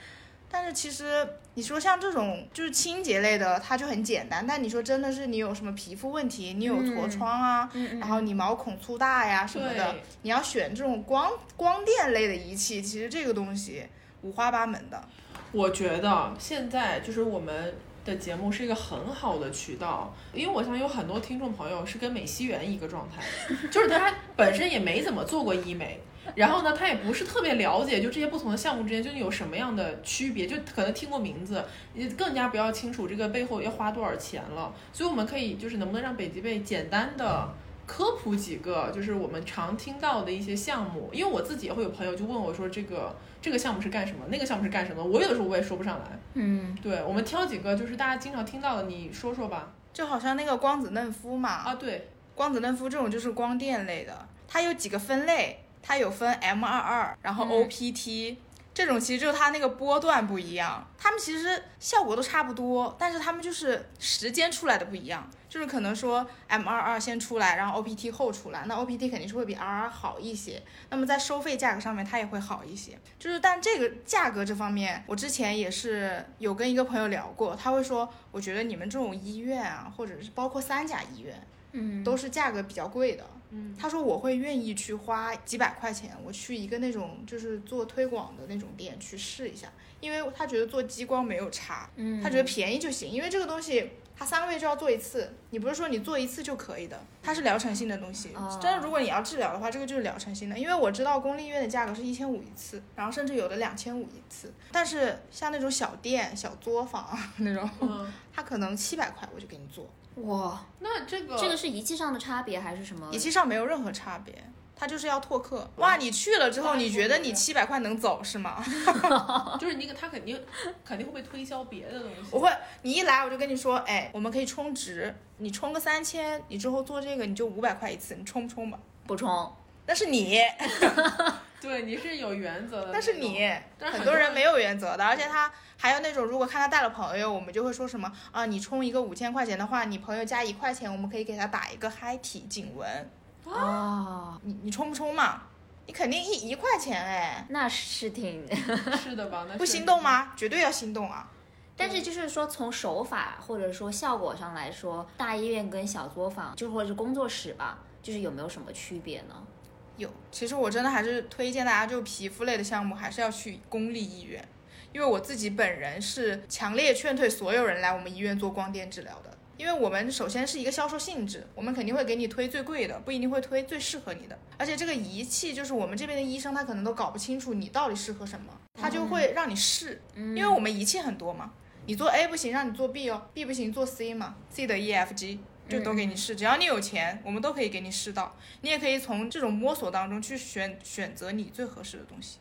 但是其实你说像这种就是清洁类的，它就很简单。但你说真的是你有什么皮肤问题，你有痤疮啊，嗯然后你毛孔粗大呀什么的，你要选这种光光电类的仪器，其实这个东西五花八门的。我觉得现在就是我们的节目是一个很好的渠道，因为我想有很多听众朋友是跟美西园一个状态，就是他本身也没怎么做过医美。然后呢，他也不是特别了解，就这些不同的项目之间究竟有什么样的区别，就可能听过名字，也更加不要清楚这个背后要花多少钱了。所以我们可以就是能不能让北极贝简单的科普几个，就是我们常听到的一些项目，因为我自己也会有朋友就问我说这个这个项目是干什么，那个项目是干什么，我有的时候我也说不上来。嗯，对，我们挑几个就是大家经常听到的，你说说吧。就好像那个光子嫩肤嘛，啊，对，光子嫩肤这种就是光电类的，它有几个分类，它有分 M 二二，然后嗯。OPT，、这种其实就是它那个波段不一样，它们其实效果都差不多，但是它们就是时间出来的不一样，就是可能说 M 二二先出来，然后 OPT 后出来，那 OPT 肯定是会比 R 二好一些，那么在收费价格上面它也会好一些，就是但这个价格这方面，我之前也是有跟一个朋友聊过，他会说，我觉得你们这种医院啊，或者是包括三甲医院。嗯，都是价格比较贵的。嗯，他说我会愿意去花几百块钱，我去一个那种就是做推广的那种店去试一下，因为他觉得做激光没有差，嗯，他觉得便宜就行，因为这个东西他三个月就要做一次，你不是说你做一次就可以的，它是疗程性的东西。哦真的，如果你要治疗的话，这个就是疗程性的，因为我知道公立医院的价格是一千五一次，然后甚至有的两千五一次，但是像那种小店、小作坊那种，嗯，他可能七百块我就给你做。哇，那这个这个是仪器上的差别还是什么？仪器上没有任何差别，他就是要拓客。哇，你去了之后，你觉得你七百块能走是吗？就是你他肯定肯定会被推销别的东西。我会，你一来我就跟你说，哎，我们可以充值，你充个三千，你之后做这个你就五百块一次，你充不充吧？不充，那是你，对，你是有原则的。但是你，很多人没有原则的，而且他还有那种，如果看他带了朋友，我们就会说什么啊，你充一个五千块钱的话，你朋友加一块钱，我们可以给他打一个嗨体颈纹，哦，你你充不充嘛？你肯定一一块钱哎，那是挺，是的吧？那不心动吗？绝对要心动啊！但是就是说从手法或者说效果上来说，大医院跟小作坊，就或者是工作室吧，就是有没有什么区别呢？有，其实我真的还是推荐大家，就皮肤类的项目还是要去公立医院，因为我自己本人是强烈劝退所有人来我们医院做光电治疗的，因为我们首先是一个销售性质，我们肯定会给你推最贵的，不一定会推最适合你的，而且这个仪器就是我们这边的医生他可能都搞不清楚你到底适合什么，他就会让你试，因为我们仪器很多嘛，你做 A 不行，让你做 B 哦，B 不行做 C 嘛，C 的 E F G。就都给你试，只要你有钱，我们都可以给你试到。你也可以从这种摸索当中去选选择你最合适的东西。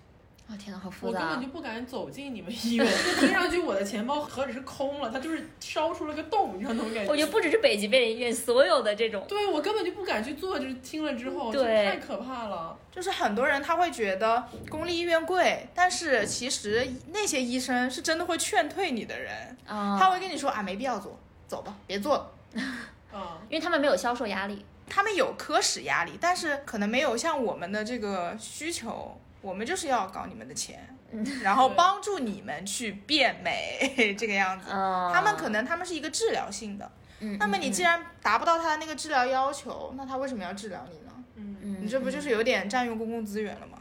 啊、天呐，好复杂啊我根本就！不敢走进你们医院，就听上去我的钱包何止是空了，它就是烧出了个洞，你知道那种感觉。我觉得不只是北极贝人医院，所有的这种，对我根本就不敢去做，就是听了之后，对太可怕了。就是很多人他会觉得公立医院贵，但是其实那些医生是真的会劝退你的人，啊、他会跟你说啊没必要做，走吧，别做了。嗯，因为他们没有销售压力。他们有科室压力，但是可能没有像我们的这个需求，我们就是要搞你们的钱，然后帮助你们去变美 这个样子。嗯，他们可能他们是一个治疗性的，嗯，那么你既然达不到他的那个治疗要求，那他为什么要治疗你呢？嗯，嗯，你这不就是有点占用公共资源了吗？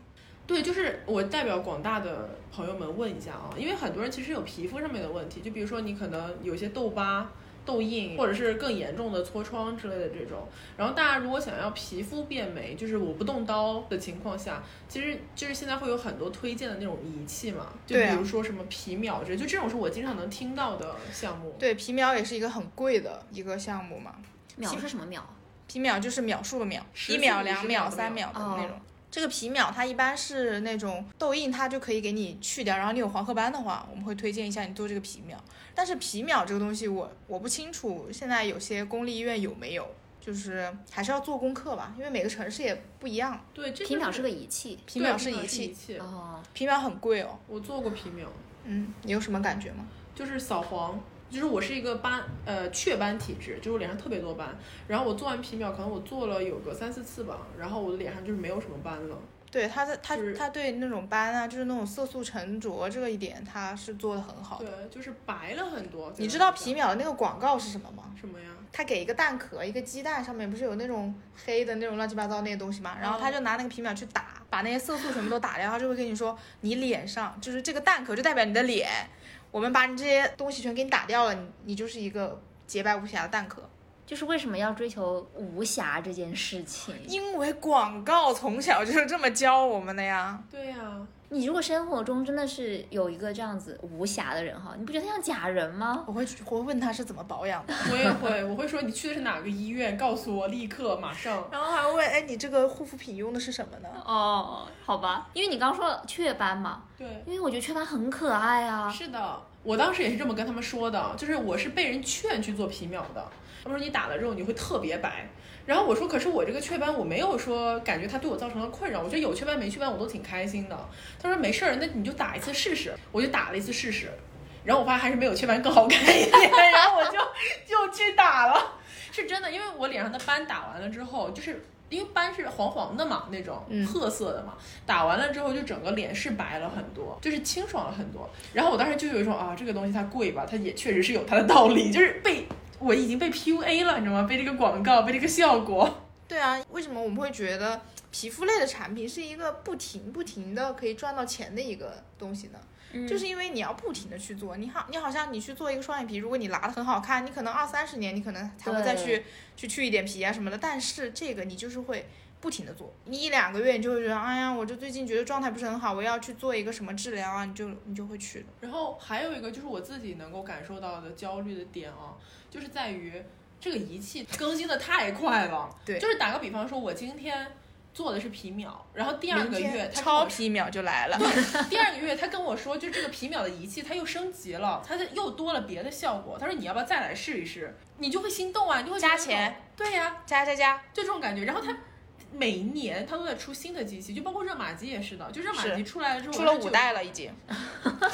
对，就是我代表广大的朋友们问一下啊，因为很多人其实有皮肤上面的问题，就比如说你可能有一些痘疤。痘印，或者是更严重的痤疮之类的这种。然后大家如果想要皮肤变美，就是我不动刀的情况下，其实就是现在会有很多推荐的那种仪器嘛，就比如说什么皮秒之类，就这种是我经常能听到的项目。对，皮秒也是一个很贵的一个项目嘛。秒是什么秒？皮秒就是秒数的秒，一秒、两秒三秒秒的那种。哦这个皮秒它一般是那种痘印，它就可以给你去掉。然后你有黄褐斑的话，我们会推荐一下你做这个皮秒。但是皮秒这个东西我我不清楚，现在有些公立医院有没有，就是还是要做功课吧，因为每个城市也不一样。对，皮秒是个仪器。皮秒是仪器，器。哦，皮秒很贵哦。我做过皮秒，嗯，你有什么感觉吗？就是扫黄。就是我是一个斑，呃，雀斑体质，就是我脸上特别多斑。然后我做完皮秒，可能我做了有个三四次吧，然后我的脸上就是没有什么斑了。对它的它就是它对那种斑啊，就是那种色素沉着这个一点，它是做的很好的。对，就是白了很多。你知道皮秒的那个广告是什么吗？什么呀？他给一个蛋壳，一个鸡蛋上面不是有那种黑的那种乱七八糟那些东西吗，然后他就拿那个皮秒去打，把那些色素全部都打掉，他就会跟你说，你脸上就是这个蛋壳就代表你的脸，我们把你这些东西全给你打掉了，你你就是一个洁白无瑕的蛋壳。就是为什么要追求无瑕这件事情？因为广告从小就是这么教我们的呀。对呀、你如果生活中真的是有一个这样子无瑕的人哈，你不觉得像假人吗？我会我会问他是怎么保养的，我也会，我会说你去的是哪个医院，告诉我，立刻马上。然后还会问，哎，你这个护肤品用的是什么呢？哦，好吧，因为你刚说雀斑嘛，对，因为我觉得雀斑很可爱啊。是的，我当时也是这么跟他们说的，就是我是被人劝去做皮秒的。他们说你打了之后你会特别白，然后我说可是我这个雀斑我没有说感觉它对我造成了困扰，我觉得有雀斑没雀斑我都挺开心的。他说没事儿，那你就打一次试试，我就打了一次试试，然后我发现还是没有雀斑更好看一点，然后我就 就去打了，是真的，因为我脸上的斑打完了之后就是。因为斑是黄黄的嘛，那种嗯褐色的嘛，打完了之后就整个脸是白了很多，就是清爽了很多。然后我当时就有一种啊，这个东西它贵吧，它也确实是有它的道理，就是被我已经被 PUA 了，你知道吗？被这个广告，被这个效果。对啊，为什么我们会觉得皮肤类的产品是一个不停不停的可以赚到钱的一个东西呢？就是因为你要不停的去做，你好，你好像你去做一个双眼皮，如果你拉的很好看，你可能二三十年你可能才会再去去去一点皮啊什么的，但是这个你就是会不停的做，你一两个月你就会觉得，哎呀，我这最近觉得状态不是很好，我要去做一个什么治疗啊，你就你就会去的。然后还有一个就是我自己能够感受到的焦虑的点啊，就是在于这个仪器更新的太快了。对就是打个比方说，我今天做的是皮秒，然后第二个月超皮秒就来了，第二个月他跟我说，就这个皮秒的仪器它又升级了，它又多了别的效果。他说你要不要再来试一试？你就会心动啊，你就会加钱。对呀、加加加，就这种感觉。然后它每一年它都在出新的机器，就包括热玛吉也是的，就热玛吉出来了之后，出了五代了已经。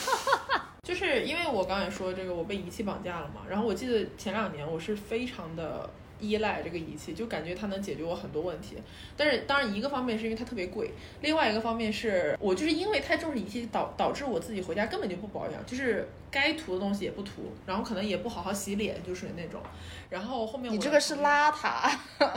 就是因为我刚才说这个，我被仪器绑架了嘛。然后我记得前两年我是非常的依赖这个仪器，就感觉它能解决我很多问题。但是当然一个方面是因为它特别贵，另外一个方面是我就是因为太重视仪器，导导致我自己回家根本就不保养，就是该涂的东西也不涂，然后可能也不好好洗脸，就属于那种。然后后面我你这个是邋遢，拉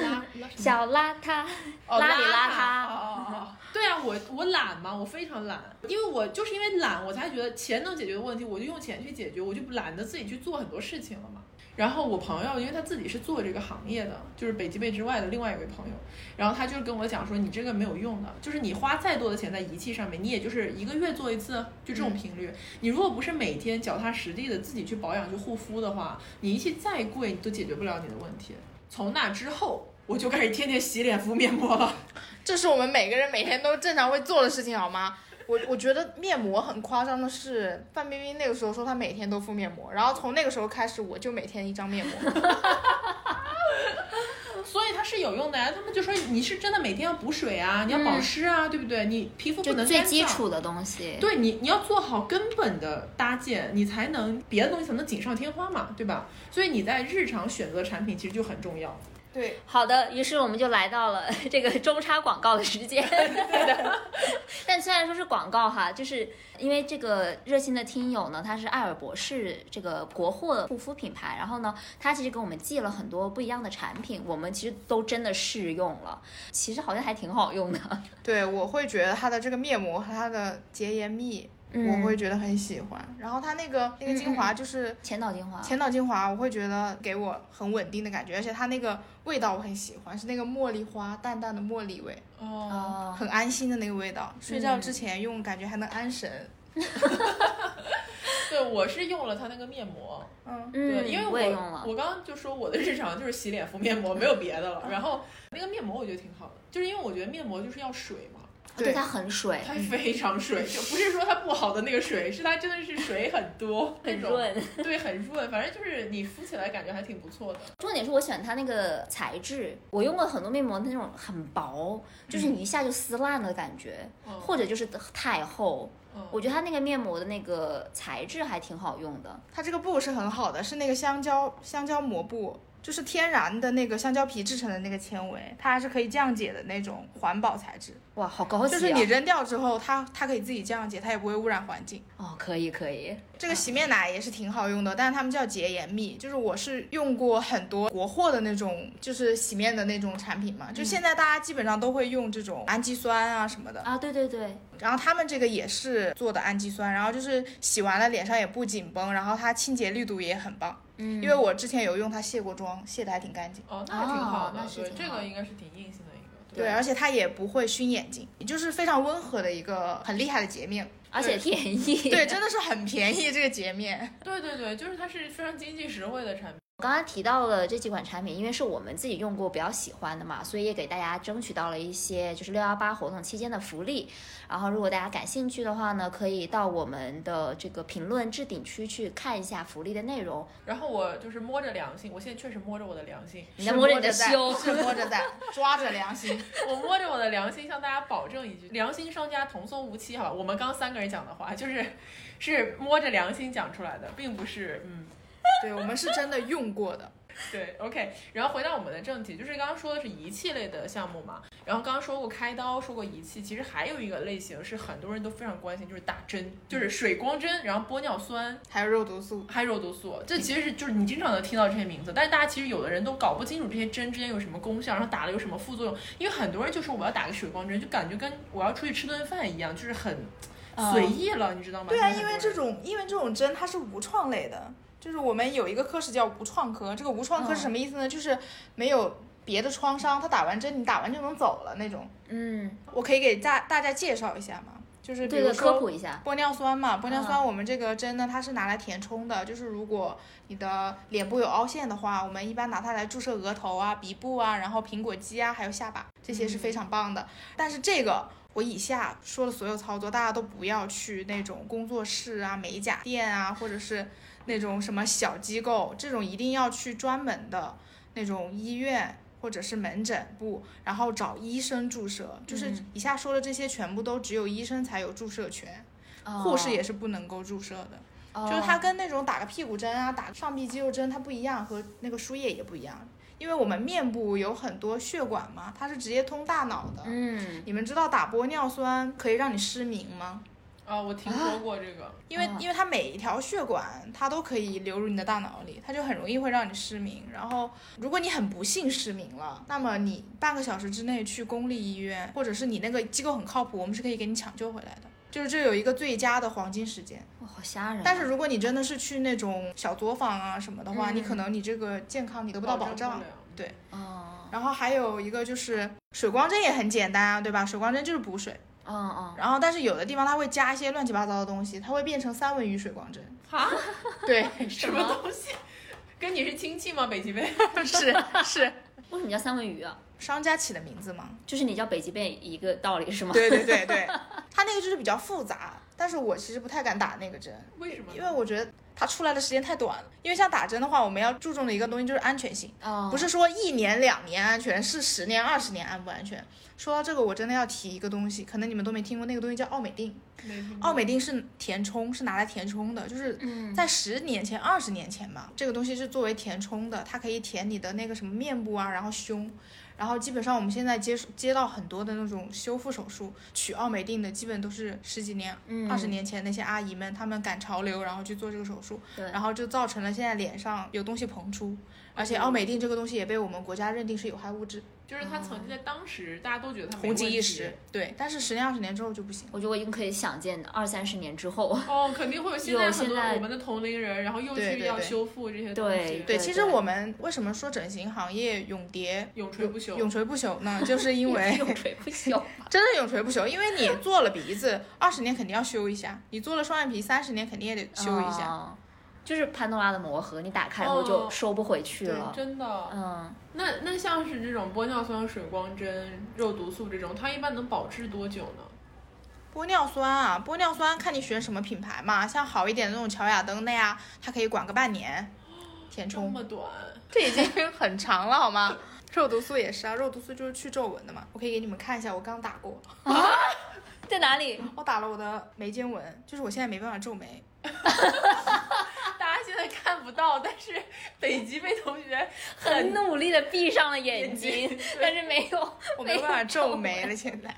拉什么小邋遢，哦，邋里邋遢。遢。哦哦哦，对啊，我我懒嘛，我非常懒，因为我就是因为懒，我才觉得钱能解决的问题，我就用钱去解决，我就懒得自己去做很多事情了嘛。然后我朋友，因为他自己是做这个行业的，就是北极贝之外的另外一位朋友，然后他就是跟我讲说，你这个没有用的，就是你花再多的钱在仪器上面，你也就是一个月做一次，就这种频率。你如果不是每天脚踏实地的自己去保养、去护肤的话，你仪器再贵，你都解决不了你的问题。从那之后，我就开始天天洗脸敷面膜了。这是我们每个人每天都正常会做的事情，好吗？我我觉得面膜很夸张的是，范冰冰那个时候说她每天都敷面膜，然后从那个时候开始，我就每天一张面膜。所以它是有用的呀。他们就说你是真的每天要补水啊，你要保湿啊，对不对？你皮肤不能最能干燥。基础的东西。对你，你要做好根本的搭建，你才能别的东西才能锦上添花嘛，对吧？所以你在日常选择产品其实就很重要。对，好的，于是我们就来到了 这个中插广告的时间。但虽然说是广告哈，就是因为这个热心的听友呢，他是艾尔博士这个国货护肤品牌，然后呢，他其实给我们寄了很多不一样的产品，我们其实都真的试用了，其实好像还挺好用的。对，我会觉得它的这个面膜和它的洁颜蜜嗯我会觉得很喜欢。然后它那个那个精华就是前导精华，前导精华，我会觉得给我很稳定的感觉，而且它那个味道我很喜欢，是那个茉莉花淡淡的茉莉味，哦，哦，很安心的那个味道。睡觉之前用，感觉还能安神。对，我是用了它那个面膜，嗯，对，嗯，因为我我刚刚就说我的日常就是洗脸敷面膜，没有别的了。然后那个面膜我觉得挺好的，就是因为我觉得面膜就是要水嘛，对它很水，它非常水，就不是说它不好的那个水，是它真的是水很多，很那种，润。对，很润，反正就是你敷起来感觉还挺不错的。重点是我喜欢它那个材质，我用过很多面膜，那种很薄，就是你一下就撕烂的感觉，嗯或者就是太厚。嗯，我觉得它那个面膜的那个材质还挺好用的。它这个布是很好的，是那个香蕉香蕉膜布，就是天然的那个香蕉皮制成的那个纤维，它还是可以降解的那种环保材质。哇，好高级啊！就是你扔掉之后，它它可以自己降解，它也不会污染环境。哦，可以可以，这个洗面奶也是挺好用的，但是他们叫洁颜蜜，就是我是用过很多国货的那种，就是洗面的那种产品嘛，就现在大家基本上都会用这种氨基酸啊什么的，啊，对对对，然后他们这个也是做的氨基酸，然后就是洗完了脸上也不紧绷，然后它清洁力度也很棒，嗯，因为我之前有用它卸过妆，卸的还挺干净。哦，那还挺好的，哦那是对，这个应该是挺硬性的一个。对，而且它也不会熏眼睛，就是非常温和的一个很厉害的洁面。而且便宜。对，真的是很便宜这个洁面。对对对，就是它是非常经济实惠的产品。我刚刚提到了这几款产品，因为是我们自己用过比较喜欢的嘛，所以也给大家争取到了一些就是六幺八活动期间的福利。然后如果大家感兴趣的话呢，可以到我们的这个评论置顶区去看一下福利的内容。然后我就是摸着良心，我现在确实摸着我的良心，你在摸着你的在胸，是摸着在，抓着良心。我摸着我的良心向大家保证一句，良心商家童叟无欺，好吧？我们刚三个人讲的话，就是是摸着良心讲出来的，并不是嗯。对我们是真的用过的。对，OK，然后回到我们的正题，就是刚刚说的是仪器类的项目嘛，然后刚刚说过开刀，说过仪器，其实还有一个类型是很多人都非常关心，就是打针，就是水光针，然后玻尿酸，还有肉毒素，还有肉毒素，这其实是就是你经常能听到这些名字，但是大家其实有的人都搞不清楚这些针之间有什么功效，然后打了有什么副作用，因为很多人就说我要打个水光针，就感觉跟我要出去吃顿饭一样，就是很随意了，你知道吗？对啊，因为这种因为这种针它是无创类的，就是我们有一个科室叫无创科，这个无创科是什么意思呢？就是没有别的创伤，它打完针你打完就能走了那种。嗯，我可以给大大家介绍一下吗？就是比如说科普一下。玻尿酸嘛，玻尿酸嗯我们这个针呢，它是拿来填充的，就是如果你的脸部有凹陷的话，我们一般拿它来注射额头啊、鼻部啊，然后苹果肌啊，还有下巴，这些是非常棒的。但是这个我以下说的所有操作，大家都不要去那种工作室啊、美甲店啊，或者是那种什么小机构，这种一定要去专门的那种医院。或者是门诊部，然后找医生注射，就是嗯以下说的这些全部都只有医生才有注射权，哦护士也是不能够注射的。哦就是它跟那种打个屁股针啊、打上臂肌肉针它不一样，和那个输液也不一样。因为我们面部有很多血管嘛，它是直接通大脑的。嗯，你们知道打玻尿酸可以让你失明吗？啊，我听说过这个，因为啊因为它每一条血管它都可以流入你的大脑里，它就很容易会让你失明。然后如果你很不幸失明了，那么你半个小时之内去公立医院，或者是你那个机构很靠谱，我们是可以给你抢救回来的。就是这有一个最佳的黄金时间。哇，好吓人啊。但是如果你真的是去那种小作坊啊什么的话，嗯你可能你这个健康你得不到保障。了对，哦，然后还有一个就是水光针也很简单啊，对吧？水光针就是补水，嗯嗯，然后但是有的地方它会加一些乱七八糟的东西，它会变成三文鱼水光针。啊，对，什么东西？跟你是亲戚吗？北极贝？是 是，为什么叫三文鱼啊？商家起的名字吗。就是你叫北极贝一个道理是吗？对对对对，它那个就是比较复杂，但是我其实不太敢打那个针，为什么？因为我觉得它出来的时间太短了。因为像打针的话，我们要注重的一个东西就是安全性。哦，不是说一年两年安全，是十年二十年安不安全。说到这个，我真的要提一个东西，可能你们都没听过，那个东西叫奥美定。奥美定是填充，是拿来填充的，就是嗯在十年前、二十年前嘛，这个东西是作为填充的，它可以填你的那个什么面部啊，然后胸。然后基本上我们现在接接到很多的那种修复手术，取奥美定的，基本都是十几年、嗯二十年前那些阿姨们，她们赶潮流，然后去做这个手术，然后就造成了现在脸上有东西膨出，而且奥美定这个东西也被我们国家认定是有害物质，就是他曾经在当时大家都觉得他红极一时。对，但是十年二十年之后就不行。我觉得我已经可以想见二三十年之后，哦，肯定会有现在我们的同龄人，然后又去要修复这些东对西。对，对对其实我们为什么说整形行业永迭永垂不朽。永垂不朽呢？就是因为永垂不朽。真的永垂不朽，因为你做了鼻子，二十年肯定要修一下；你做了双眼皮，三十年肯定也得修一下。哦就是潘多拉的魔盒，你打开后就哦收不回去了。真的，嗯，那那像是这种玻尿酸、水光针、肉毒素这种，它一般能保质多久呢？玻尿酸啊，玻尿酸看你选什么品牌嘛，像好一点的那种乔雅登的呀，它可以管个半年，填充这。么短？这已经 很长了好吗？肉毒素也是啊，肉毒素就是去皱纹的嘛。我可以给你们看一下，我刚打过，啊 在哪里？我打了我的眉间纹，就是我现在没办法皱眉。现在看不到，但是 北极贝同学很努力的闭上了眼睛，但是没有，我没办法皱眉了，现在。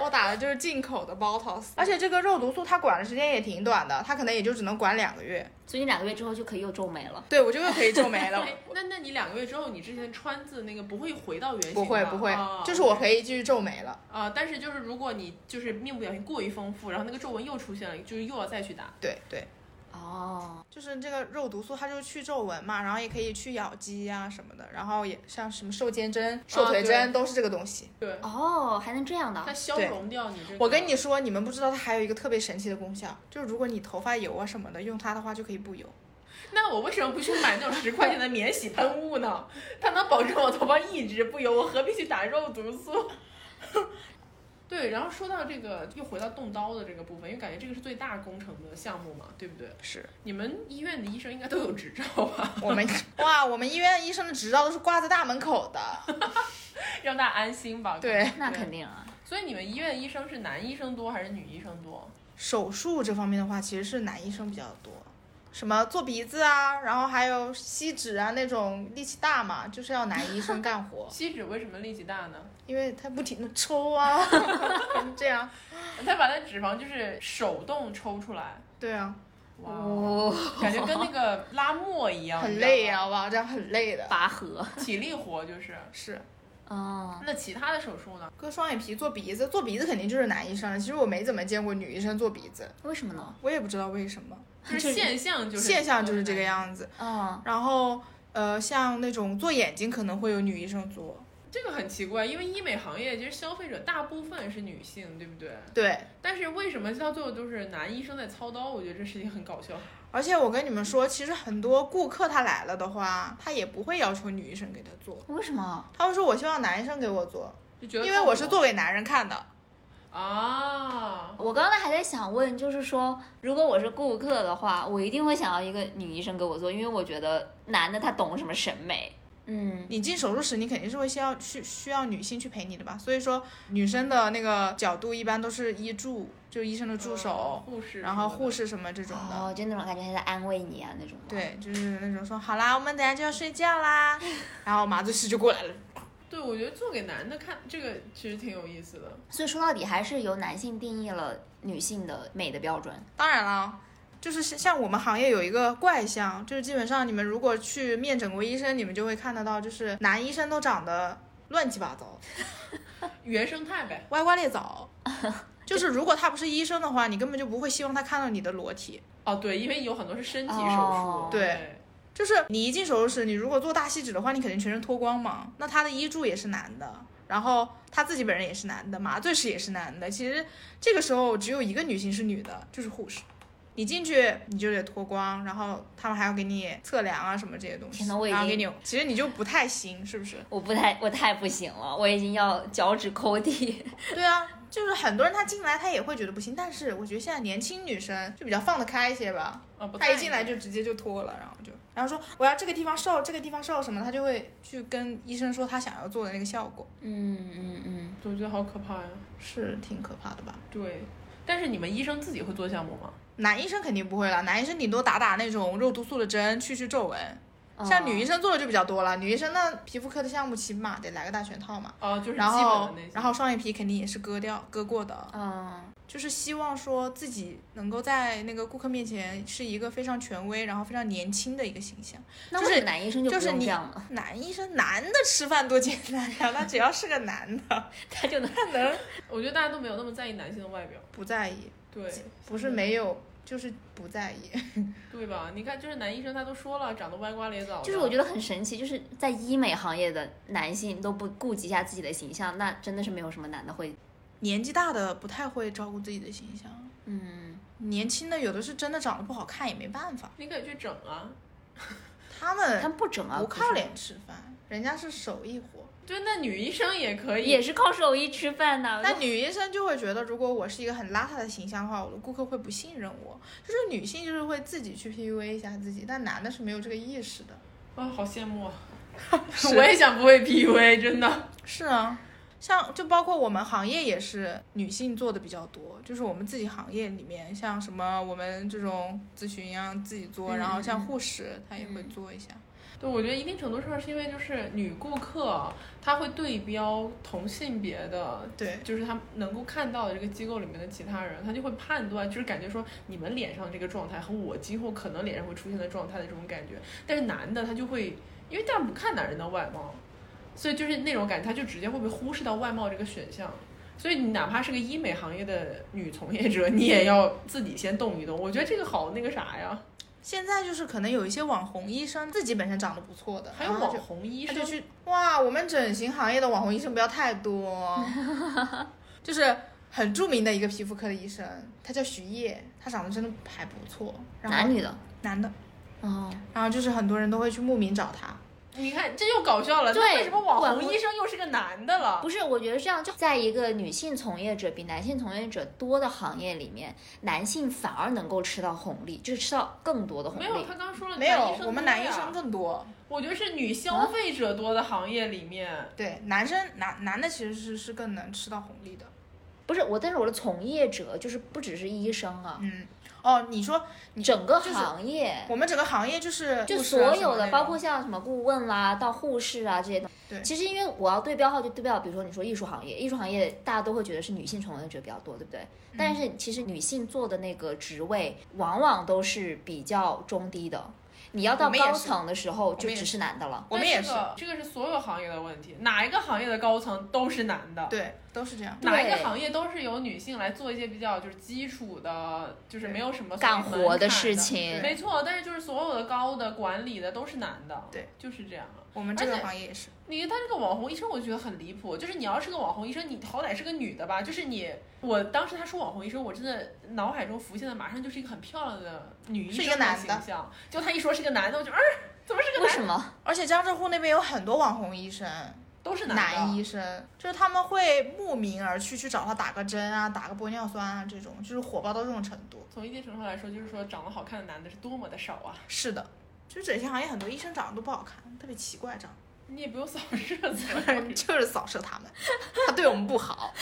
我打的就是进口的 Botox，而且这个肉毒素它管的时间也挺短的，它可能也就只能管两个月。所以你两个月之后就可以又皱眉了。对我就又可以皱眉了。哎，那那你两个月之后，你之前川字那个不会回到原形不会不会啊，就是我可以继续皱眉了。啊、但是就是如果你就是面部表情过于丰富，然后那个皱纹又出现了，就是又要再去打。对对，哦，就是这个肉毒素，它就是去皱纹嘛，然后也可以去咬肌啊什么的，然后也像什么瘦肩针、瘦腿针、都是这个东西。对，哦，还能这样的它？消融掉你这个。我跟你说，你们不知道它还有一个特别神奇的功效，就是如果你头发油啊什么的，用它的话就可以不油。那我为什么不去买那种十块钱的免洗喷雾呢？它能保证我头发一直不油，我何必去打肉毒素？对，然后说到这个，又回到动刀的这个部分，因为感觉这个是最大工程的项目嘛，对不对？是你们医院的医生应该都有执照吧？我们哇，我们医院医生的执照都是挂在大门口的。让大家安心吧。对那肯定啊。所以你们医院医生是男医生多还是女医生多？手术这方面的话，其实是男医生比较多，什么做鼻子啊，然后还有吸脂啊那种力气大嘛，就是要男医生干活，吸脂为什么力气大呢？因为他不停的抽啊，这样，他把那脂肪就是手动抽出来，对啊，哇，哦，感觉跟那个拉磨一样，很累呀、呀、好不好？这样很累的。拔河。体力活就是。是哦，那其他的手术呢？割双眼皮、做鼻子，做鼻子肯定就是男医生了。其实我没怎么见过女医生做鼻子，为什么呢？我也不知道为什么，就是现象就是现象就是这个。样子。嗯，然后呃，像那种做眼睛可能会有女医生做，这个很奇怪，因为医美行业其实消费者大部分是女性，对不对？对。但是为什么到最后都是男医生在操刀？我觉得这事情很搞笑。而且我跟你们说，其实很多顾客他来了的话，他也不会要求女医生给他做，为什么？他会说我希望男医生给我做，就觉得因为我是做给男人看的。啊，我刚才还在想问，就是说，如果我是顾客的话，我一定会想要一个女医生给我做，因为我觉得男的他懂什么审美。嗯，你进手术室，你肯定是会需要需需要女性去陪你的吧？所以说，女生的那个角度一般都是医助，就医生的助手，护士，然后护。士什么这种的。哦，就那种感觉他在安慰你啊那种。，对，就是那种说好啦，我们等下就要睡觉啦，然后麻醉师就过来了。对，我觉得做给男的看这个其实挺有意思的。所以说到底还是由男性定义了女性的美的标准。当然了，就是像像我们行业有一个怪象，就是基本上你们如果去面诊过医生，你们就会看得到，就是男医生都长得乱七八糟，原生态呗。歪瓜裂枣。就是如果他不是医生的话，你根本就不会希望他看到你的裸体。哦，对，因为有很多是身体手术。哦对就是你一进手术室，你如果做大吸脂的话，你肯定全身脱光嘛。那他的医助也是男的，然后他自己本人也是男的，麻醉师也是男的。其实这个时候只有一个女性是女的，就是护士。你进去你就得脱光，然后他们还要给你测量啊什么这些东西，天呐我已经然后给你，其实你就不太行，是不是？我不太，我太不行了，我已经要脚趾抠地。对啊，就是很多人他进来他也会觉得不行，但是我觉得现在年轻女生就比较放得开一些吧，啊，不他一进来就直接就脱了，然后就，然后说我要这个地方瘦，这个地方瘦什么，他就会去跟医生说他想要做的那个效果，嗯嗯嗯，我觉得好可怕呀。是挺可怕的吧？对，但是你们医生自己会做项目吗？男医生肯定不会了，男医生顶多打打那种肉毒素的针，去去皱纹，像女医生做的就比较多了，女医生那皮肤科的项目起码得来个大全套嘛，哦，就是基然本的后那些。然后双眼皮肯定也是割掉割过的，嗯，就是希望说自己能够在那个顾客面前是一个非常权威，然后非常年轻的一个形象。就是男医生就不就是你用这样了？男医生男的吃饭多简单呀，他只要是个男的，他就能他能我觉得大家都没有那么在意男性的外表，不在意，对，不是没有，就是不在意。对吧？你看，就是男医生他都说了，长得歪瓜裂枣，就是我觉得很神奇，就是在医美行业的男性都不顾及一下自己的形象，那真的是没有什么男的会，年纪大的不太会照顾自己的形象，嗯，年轻的有的是真的长得不好看也没办法，你可以去整啊。他们他们不整啊，不靠脸吃饭，人家是手艺活。对，那女医生也可以，也是靠手艺吃饭的。那女医生就会觉得，如果我是一个很邋遢的形象的话，我的顾客会不信任我。就是女性就是会自己去 PUA 一下自己，但男的是没有这个意识的。啊，好羡慕啊！我也想不会 PUA，真的。是啊，像就包括我们行业也是女性做的比较多，就是我们自己行业里面，像什么我们这种咨询一样自己做，嗯然后像嗯护士她也会嗯做一下。对，我觉得一定程度上是因为就是女顾客她会对标同性别的，对就是她能够看到的这个机构里面的其他人，她就会判断，就是感觉说你们脸上这个状态和我今后可能脸上会出现的状态的这种感觉。但是男的他就会，因为大家不看男人的外貌，所以就是那种感觉，他就直接会被忽视到外貌这个选项。所以你哪怕是个医美行业的女从业者，你也要自己先动一动。我觉得这个好那个啥呀，现在就是可能有一些网红医生自己本身长得不错的，还有网红医生？他就，去哇，我们整形行业的网红医生不要太多，就是很著名的一个皮肤科的医生，他叫徐烨，他长得真的还不错，然后男女的，男的，哦，然后就是很多人都会去慕名找他，你看这又搞笑了，对那为什么网网红红医生又是个男的了？不是，我觉得这样就在一个女性从业者比男性从业者多的行业里面，男性反而能够吃到红利，就是吃到更多的红利没有，他刚说了，没有医，生我们男医生更多，我觉得是女消费者多的行业里面，对，男生男男的其实是是更能吃到红利的，不是我，但是我的从业者就是不只是医生啊，嗯，哦，你说你整个就是行业。我们整个行业就是就所有的，包括像什么顾问啦，到护士啊这些东西。对其实因为我要对标号，就对标，比如说你说艺术行业，艺术行业大家都会觉得是女性从业者比较多，对不对？嗯但是其实女性做的那个职位，往往都是比较中低的。你要到高层的时候，就只是是男的了。我们也是，这个，是所有行业的问题，哪一个行业的高层都是男的。对，都是这样。哪一个行业都是由女性来做一些比较就是基础的，就是没有什么干所谓门槛活的事情没错，但是就是所有的高的管理的都是男的，对，就是这样啊。我们这个行业也是，你他这个网红医生，我觉得很离谱。就是你要是个网红医生，你好歹是个女的吧？就是你，我当时他说网红医生，我真的脑海中浮现的马上就是一个很漂亮的女医是一生个男的形象。就他一说是个男的，我就，嗯、怎么是个男的？为什么？而且江浙沪那边有很多网红医生，都是男。男医生，就是他们会慕名而去去找他打个针啊，打个玻尿酸啊，这种就是火爆到这种程度。从一定程度上来说，就是说长得好看的男的是多么的少啊！是的，就是整形行业很多医生长得都不好看，特别奇怪长。你也不用扫射子。就是扫射他们，他对我们不好，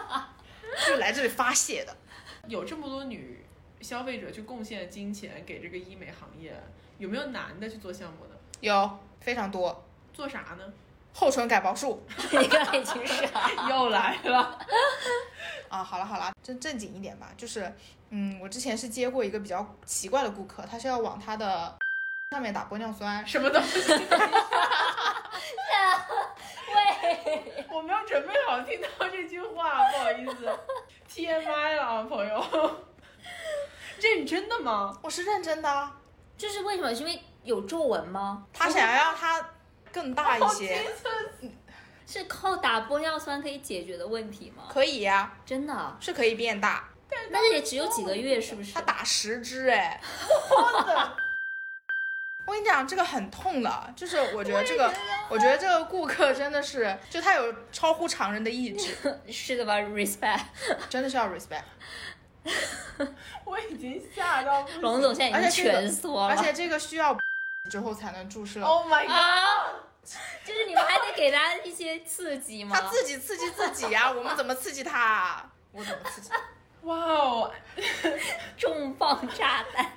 就来这里发泄的。有这么多女消费者去贡献金钱给这个医美行业，有没有男的去做项目的？有非常多做啥呢？厚唇改薄术你刚才已经是啊又来了。啊，好了好了，正正经一点吧，就是嗯，我之前是接过一个比较奇怪的顾客，他是要往他的上面打玻尿酸，什么东西？喂，我没有准备好听到这句话，不好意思，TMI 了啊，朋友。认真的吗？我是认真的啊，就是为什么？是因为有皱纹吗？他想要让它更大一好些，青是靠打玻尿酸可以解决的问题吗？可以呀、真的？啊是可以变大，但是也只有几个月，是不是他？打十支哎，我跟你讲，这个很痛的，就是我觉得这个，我觉得这个顾客真的是，就他有超乎常人的意志，是的吧？respect。真的是要 respect。我已经吓到。龙总现在已经蜷缩了，而且这个需要之后才能注射，，Oh my god！、啊，就是你们还得给他一些刺激吗？他自己刺激自己呀、我们怎么刺激他、啊？我怎么刺激？哇哦，重磅炸弹，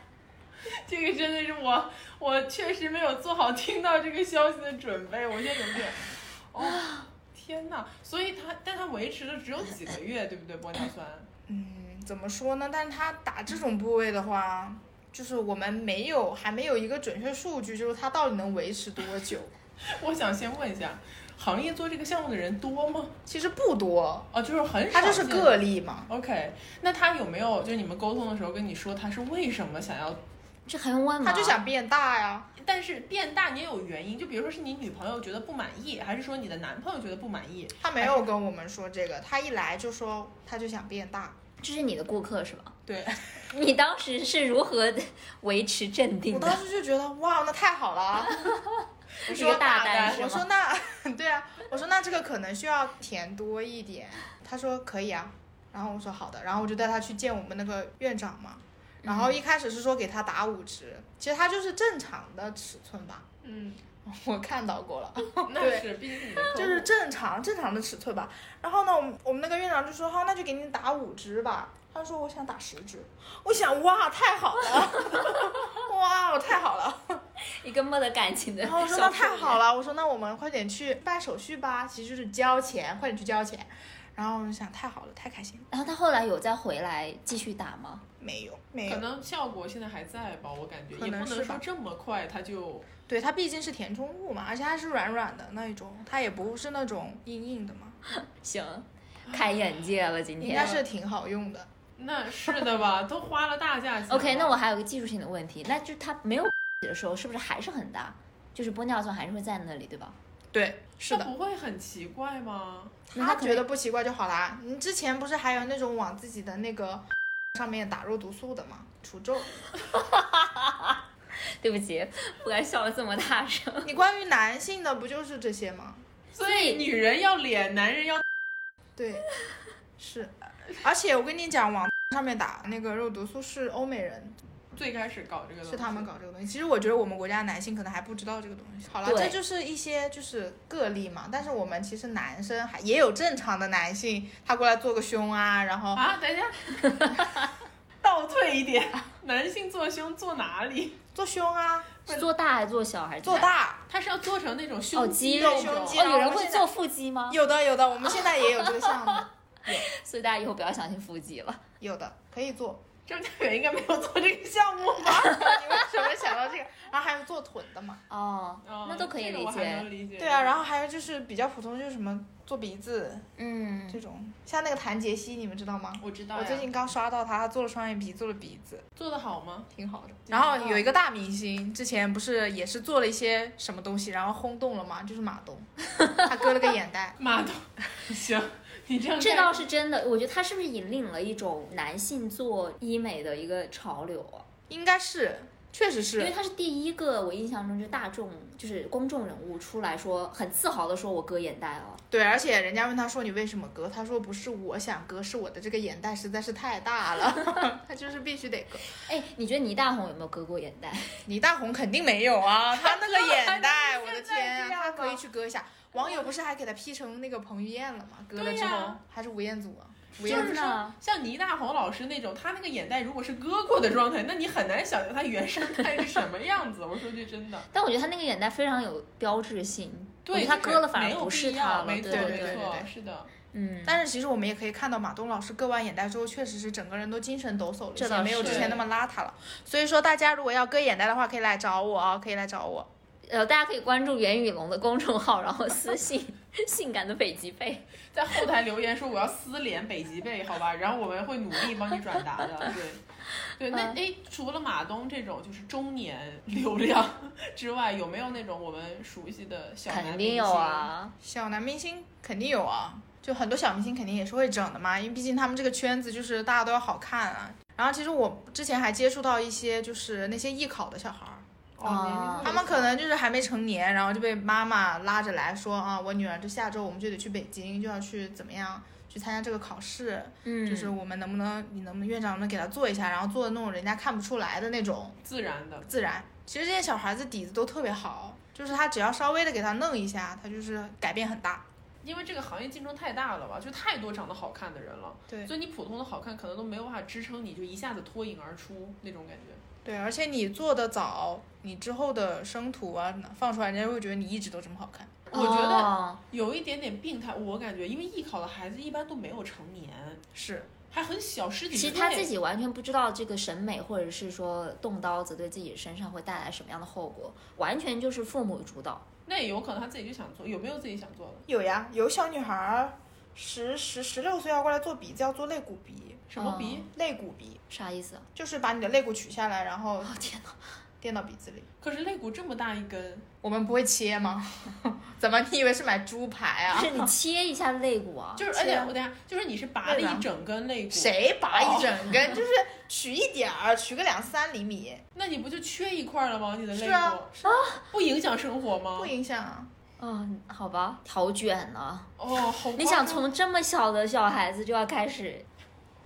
这个真的是我，我确实没有做好听到这个消息的准备，我现在有点，哦，天呐，所以它，但它维持了只有几个月，对不对？玻尿酸，嗯，怎么说呢？但是他打这种部位的话，就是我们没有还没有一个准确数据，就是它到底能维持多久。我想先问一下，行业做这个项目的人多吗？其实不多，哦，就是很少，它就是个。例嘛。OK，那他有没有就你们沟通的时候跟你说他是为什么想要？这还用问吗？他就想变大呀。但是变大你也有原因，就比如说是你女朋友觉得不满意，还是说你的男朋友觉得不满意？他没有跟我们说这个，他一来就说他就想变大。这是你的顾客是吗？对，你当时是如何维持镇定的？我当时就觉得哇，那太好了啊。我说一个大单我说？那 对啊，我说那这个可能需要填多一点。他说可以啊，然后我说好的，然后我就带他去见我们那个院长嘛。然后一开始是说给他打五折，其实他就是正常的尺寸吧，嗯，我看到过了，那 是，毕竟是你的客户就是正常正常的尺寸吧。然后呢，我们我们那个院长就说好，那就给你打五支吧。他说我想打十支，我想哇 太好了，哇太好了。一个没得感情的。然后我说那太好。了，我说那我们快点去办手续吧，其实就是交钱，快点去交钱。然后我就想太好了，太开心了，然后他后来有再回来继续打吗？没有没有，可能效果现在还在吧，我感觉可也不能说能是吧这么快它就对它毕竟是填充物嘛，而且它是软软的那一种，它也不是那种硬硬的嘛，行，开眼界了今天。应该是挺好用的。那是的吧，都花了大价钱。OK，那我还有个技术性的问题，那就是它没有 的时候，是不是还是很大？就是玻尿酸还是会在那里，对吧？对，是的，不会很奇怪吗？他觉得不奇怪就好啦。你之前不是还有那种往自己的那个 上面打肉毒素的吗？除皱。对不起，不该笑的这么大声。你关于男性的不就是这些吗？所以女人要脸，男人要 对，是。而且我跟你讲，往上面打那个肉毒素是欧美人，最开始搞这个东西是他们搞这个东西。其实我觉得我们国家男性可能还不知道这个东西。好了，这就是一些就是个例嘛。但是我们其实男生还也有正常的男性，他过来做个胸啊，然后啊，等一下，倒退一点，男性做胸做哪里？做胸啊，是做大还是做小还是做？大。他是要做成那种哦，胸肌肉肉胸肌哦，有人会做腹肌吗？有的有的，我们现在也有这个项目，所以大家以后不要相信腹肌了。有的可以做。张家远应该没有做这个项目吧？你为什么想到这个？然后还有做臀的嘛？哦，哦那都可以。理解。对啊，然后还有就是比较普通，就是什么做鼻子嗯，这种，像那个谭杰希，你们知道吗？我知道。我最近刚刷到他，他做了双眼皮，做了鼻子，做的好吗？挺好的。然后有一个大明星，之前不是也是做了一些什么东西，然后轰动了嘛，就是马东，他割了个眼袋。马东，行，你这样这倒是真的。我觉得他是不是引领了一种男性做医美的一个潮流啊？应该是，确实是，因为他是第一个，我印象中就大众就是公众人物出来说很自豪的说我割眼袋了。对，而且人家问他说你为什么割，他说不是我想割，是我的这个眼袋实在是太大了，他就是必须得割。哎，你觉得倪大红有没有割过眼袋？倪大红肯定没有啊，他那个 眼袋，我的天啊，他可以去割一下。网友不是还给他 P 成那个彭于晏了吗？割了之后、呀还是吴彦祖啊，吴就彦祖是说，像倪大红老师那种，他那个眼袋如果是割过的状态，那你很难想象他原生态是什么样子。我说句真的，但我觉得他那个眼袋非常有标志性，对，他割了反而不没有是他了。没错对对对没错，对是的。嗯，但是其实我们也可以看到，马东老师割完眼袋之后，确实是整个人都精神抖擞了一些，没有之前那么邋遢了。所以说，大家如果要割眼袋的话，可以来找我啊，可以来找我。呃，大家可以关注袁宇龙的公众号，然后私信 性感的北极贝。在后台留言说我要撕脸北极贝，好吧，然后我们会努力帮你转达的。对，对，那嗯诶，除了马东这种就是中年流量之外，有没有那种我们熟悉的小男明星肯定有明星？啊，小男明星肯定有啊，就很多小明星肯定也是会整的嘛，因为毕竟他们这个圈子就是大家都要好看啊。然后其实我之前还接触到一些就是那些艺考的小孩儿，哦，他们可能就是还没成年，然后就被妈妈拉着来说啊，我女儿这下周我们就得去北京，就要去怎么样去参加这个考试，嗯，就是我们能不能你能不能院长能给她做一下，然后做的那种人家看不出来的那种自然的。自然。其实这些小孩子底子都特别好，就是他只要稍微的给他弄一下，他就是改变很大。因为这个行业竞争太大了吧，就太多长得好看的人了，对所以你普通的好看可能都没有办法支撑你就一下子脱颖而出那种感觉。对，而且你做的早，你之后的生图啊放出来，人家会觉得你一直都这么好看。我觉得哦有一点点病态，我感觉，因为艺考的孩子一般都没有成年，是，还很小，十几岁。其实他自己完全不知道这个审美，或者是说动刀子对自己身上会带来什么样的后果，完全就是父母主导。那也有可能他自己就想做，有没有自己想做的？有呀，有小女孩儿十十十六岁要过来做鼻子，要做肋骨鼻，什么鼻？肋骨鼻啥意思？就是把你的肋骨取下来，然后哦天哪！垫到鼻子里。可是肋骨这么大一根，我们不会切吗？怎么你以为是买猪排啊不？是你切一下肋骨啊？就是而且我等下就是你是拔了一整根肋骨，？谁拔一整根？就是取一点儿，取个两三厘米，那你不就缺一块了吗？你的肋骨是啊，是啊，不影响生活吗不？影响啊。嗯，好吧，好卷呢。哦，好。你想从这么小的小孩子就要开始，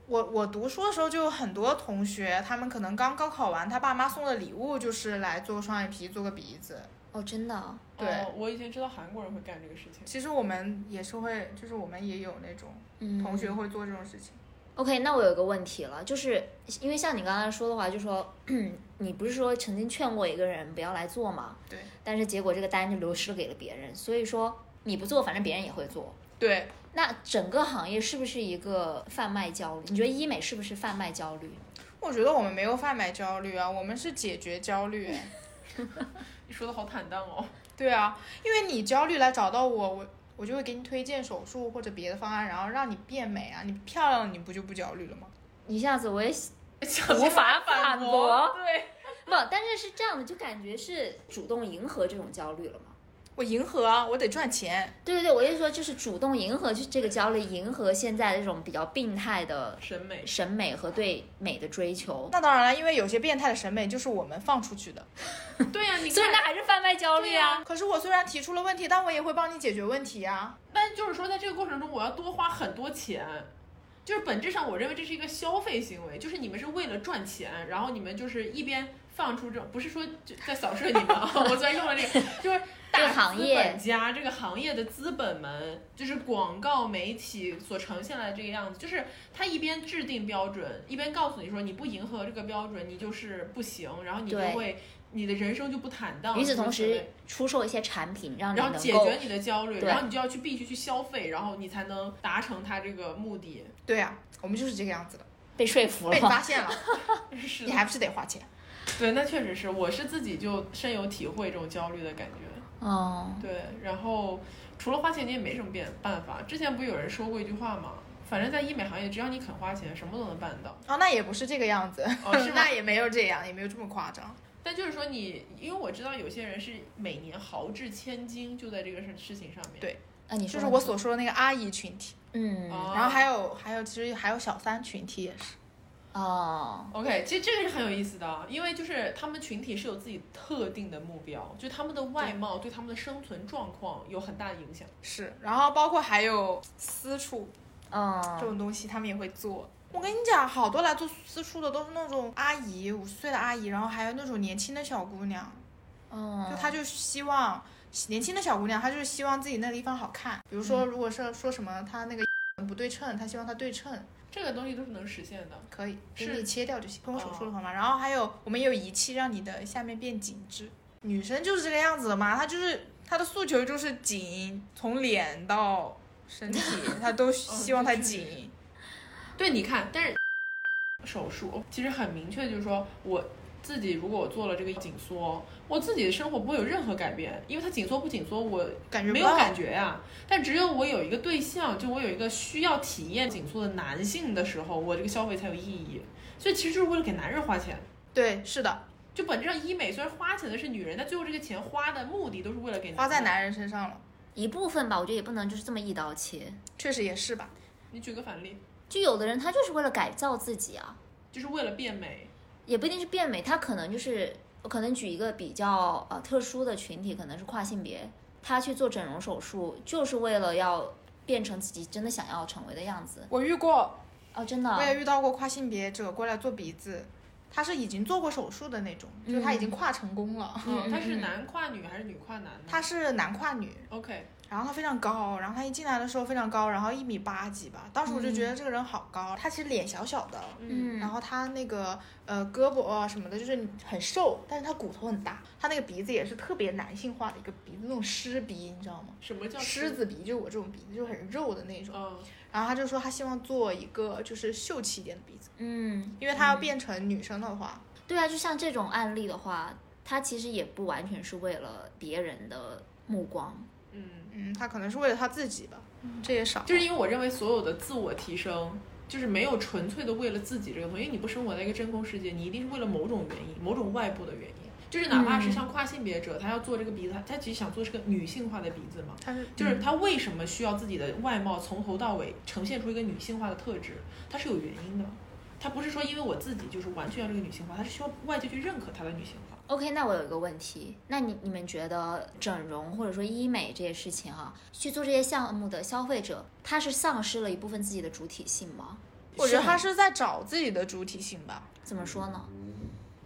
我我读书的时候就有很多同学，他们可能刚高考完，他爸妈送的礼物就是来做双眼皮、做个鼻子。哦，真的啊，对哦我以前知道韩国人会干这个事情。其实我们也是会，就是我们也有那种嗯，同学会做这种事情。OK，那我有一个问题了，就是因为像你刚才说的话，就说 你不是说曾经劝过一个人不要来做吗？对。但是结果这个单就流失了给了别人，所以说你不做，反正别人也会做。对，那整个行业是不是一个贩卖焦虑？你觉得医美是不是贩卖焦虑？我觉得我们没有贩卖焦虑啊，我们是解决焦虑。你说的好坦荡哦。对啊，因为你焦虑来找到我，我我就会给你推荐手术或者别的方案，然后让你变美啊，你漂亮了，你不就不焦虑了吗？一下子我也 无法反驳对，不，但是是这样的，就感觉是主动迎合这种焦虑了嘛？我迎合啊，我得赚钱。对对对，我就说就是主动迎合就这个焦虑，迎合现在这种比较病态的审美。审美和对美的追求，那当然了，因为有些变态的审美就是我们放出去的。对呀、你 所以那，还是贩卖焦虑啊。可是我虽然提出了问题，但我也会帮你解决问题啊。但就是说，在这个过程中，我要多花很多钱。就是本质上，我认为这是一个消费行为，就是你们是为了赚钱，然后你们就是一边放出这种，不是说就在扫射你们啊，我昨天用了这个，就是大资行业本家这个行业的资本们，就是广告媒体所呈现来的这个样子，就是他一边制定标准，一边告诉你说你不迎合这个标准，你就是不行，然后你就会你的人生就不坦荡。与此同时出售一些产品，然后解决你的焦虑，然后你就要去必须去消费，然后你才能达成他这个目的。对啊，我们就是这个样子的。被说服了被你发了。现了，是你还不是得花钱？对，那确实是，我是自己就深有体会这种焦虑的感觉。哦，对，然后除了花钱，你也没什么变办法。之前不有人说过一句话吗？反正在医美行业，只要你肯花钱，什么都能办到。哦，那也不是这个样子，哦是 吗那也没有这样，也没有这么夸张。但就是说你，因为我知道有些人是每年豪掷千金，就在这个事事情上面。对那你说就是我所说的那个阿姨群体，嗯哦然后还有还有，其实还有小三群体也是。哦，OK，其实这个是很有意思的啊，因为就是他们群体是有自己特定的目标，就他们的外貌对他们的生存状况有很大的影响。是，然后包括还有私处这嗯，种东西，他们也会做。我跟你讲，好多来做私处的都是那种阿姨，五十岁的阿姨，然后还有那种年轻的小姑娘，嗯，就她就希望年轻的小姑娘，她就是希望自己那个地方好看。比如说，如果是说什么她那个不对称，他希望它对称，这个东西都是能实现的。可以给是你切掉就行，通过手术的方法。然后还有我们也有仪器让你的下面变紧致，女生就是这个样子的嘛，她就是她的诉求就是紧，从脸到身体，她都希望它紧。对，你看，但是手术其实很明确，就是说我自己如果我做了这个紧缩，我自己的生活不会有任何改变，因为它紧缩不紧缩，我感觉没有感觉呀、但只有我有一个对象，就我有一个需要体验紧缩的男性的时候，我这个消费才有意义。所以其实就是为了给男人花钱。对，是的，就本质上，医美虽然花钱的是女人，但最后这个钱花的目的都是为了给花在。男人身上了，一部分吧，我觉得也不能就是这么一刀切。确实也是吧。你举个反例，就有的人他就是为了改造自己啊，就是为了变美。也不一定是变美，他可能就是我可能举一个比较呃特殊的群体，可能是跨性别，他去做整容手术就是为了要变成自己真的想要成为的样子。我遇过，哦，真的啊，我也遇到过跨性别者过来做鼻子，他是已经做过手术的那种，就是他已经跨成功了。嗯，他是男跨女还是女跨男呢？他是男跨女，OK，然后他非常高，然后他一进来的时候非常高，然后一米八几吧。当时我就觉得这个人好高，他其实脸小小的，嗯，然后他那个呃胳膊啊什么的，就是很瘦，但是他骨头很大，他那个鼻子也是特别男性化的一个鼻子，那种狮鼻，你知道吗？什么叫狮？子鼻，就是我这种鼻子，就很肉的那种。嗯，然后他就说他希望做一个就是秀气一点的鼻子，嗯，因为他要变成女生的话，对啊，就像这种案例的话，他其实也不完全是为了别人的目光。嗯，嗯，他可能是为了他自己吧，这也少。就是因为我认为所有的自我提升，就是没有纯粹的为了自己这个东西，因为你不生活在一个真空世界，你一定是为了某种原因，某种外部的原因。就是哪怕是像跨性别者，他要做这个鼻子，他他其实想做的是个女性化的鼻子嘛。他是就是他为什么需要自己的外貌从头到尾呈现出一个女性化的特质，它是有原因的。他不是说因为我自己就是完全要这个女性化，他是需要外界去认可他的女性化。OK，那我有一个问题，那你你们觉得整容或者说医美这些事情哈、去做这些项目的消费者，他是丧失了一部分自己的主体性吗？我觉得他是在找自己的主体性吧。怎么说呢？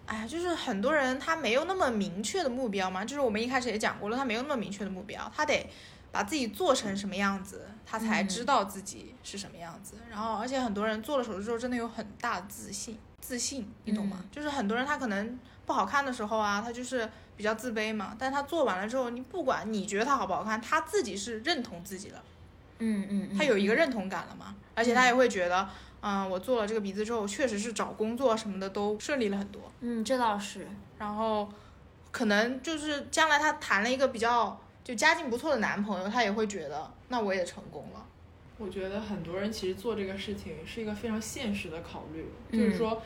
哎呀，就是很多人他没有那么明确的目标嘛，就是我们一开始也讲过了，他没有那么明确的目标，他得把自己做成什么样子，他才知道自己是什么样子。然后，而且很多人做了手术之后，真的有很大的自信，自信，你懂吗？嗯就是很多人他可能不好看的时候啊，他就是比较自卑嘛，但他做完了之后，你不管你觉得他好不好看，他自己是认同自己的，嗯嗯，嗯他有一个认同感了嘛，而且他也会觉得，嗯，我做了这个鼻子之后，确实是找工作什么的都顺利了很多。嗯，这倒是，然后可能就是将来她谈了一个比较就家境不错的男朋友，她也会觉得那我也成功了。我觉得很多人其实做这个事情是一个非常现实的考虑，嗯就是说。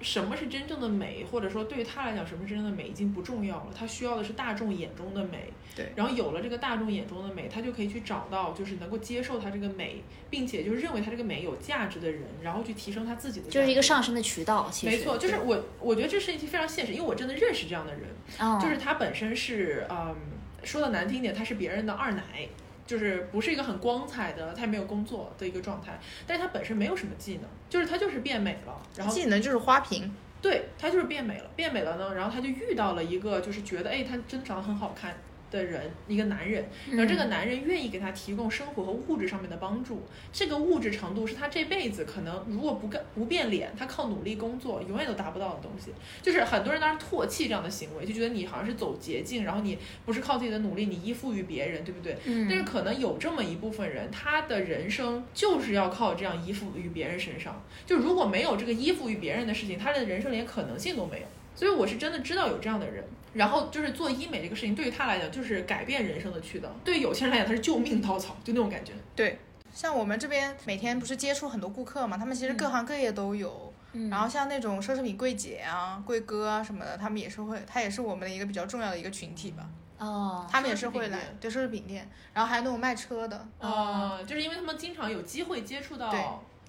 什么是真正的美，或者说对于他来讲，什么是真正的美已经不重要了。他需要的是大众眼中的美。对然后有了这个大众眼中的美，他就可以去找到就是能够接受他这个美，并且就是认为他这个美有价值的人，然后去提升他自己的。就是一个上升的渠道。其实没错，就是我我觉得这事情非常现实，因为我真的认识这样的人，哦，就是他本身是嗯，说的难听点，他是别人的二奶。就是不是一个很光彩的，他也没有工作的一个状态，但是他本身没有什么技能，就是他就是变美了，然后技能就是花瓶，对他就是变美了，变美了呢，然后他就遇到了一个就是觉得哎，他真长得很好看的人，一个男人，然后这个男人愿意给他提供生活和物质上面的帮助，这个物质程度是他这辈子可能如果不干不变脸，他靠努力工作永远都达不到的东西。就是很多人当时唾弃这样的行为，就觉得你好像是走捷径，然后你不是靠自己的努力，你依附于别人，对不对？嗯，但是可能有这么一部分人，他的人生就是要靠这样依附于别人身上。就如果没有这个依附于别人的事情，他的人生连可能性都没有。所以我是真的知道有这样的人。然后就是做医美这个事情，对于他来讲就是改变人生的渠道，对于有些人来讲他是救命稻草，就那种感觉。对。像我们这边每天不是接触很多顾客嘛，他们其实各行各业都有。嗯然后像那种奢侈品柜姐啊、柜哥啊什么的，他们也是会，他也是我们的一个比较重要的一个群体吧。哦，他们也是会来对奢侈品店，然后还有那种卖车的，啊、就是因为他们经常有机会接触到对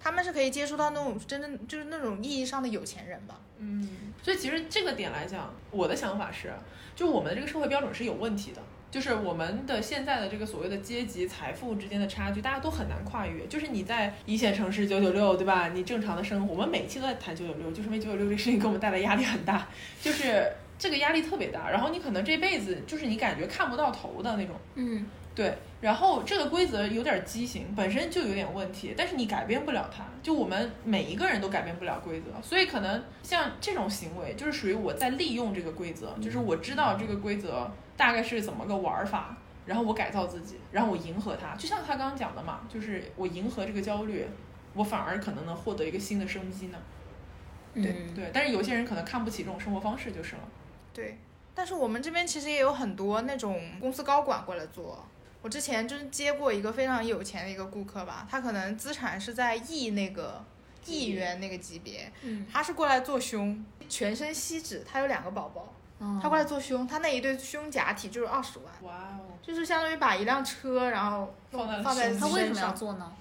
他们是可以接触到那种真正就是那种意义上的有钱人吧。嗯，所以其实这个点来讲，我的想法是，就我们的这个社会标准是有问题的。就是我们的现在的这个所谓的阶级财富之间的差距，大家都很难跨越。就是你在一线城市九九六，对吧？你正常的生活，我们每期都在谈九九六，就是因为九九六这个事情给我们带来压力很大，就是这个压力特别大。然后你可能这辈子就是你感觉看不到头的那种。嗯对，然后这个规则有点畸形，本身就有点问题，但是你改变不了它，就我们每一个人都改变不了规则，所以可能像这种行为，就是属于我在利用这个规则，就是我知道这个规则大概是怎么个玩法，然后我改造自己，然后我迎合它，就像他刚刚讲的嘛，就是我迎合这个焦虑，我反而可能能获得一个新的生机呢。嗯，对，但是有些人可能看不起这种生活方式就是了。对，但是我们这边其实也有很多那种公司高管过来做。我之前就是接过一个非常有钱的一个顾客吧，他可能资产是在亿那个亿元那个级别，嗯，他是过来做胸，全身吸脂，他有两个宝宝，哦他过来做胸，他那一对胸假体就是二十万，哇哦，就是相当于把一辆车然后放在放在他为什么要。做呢？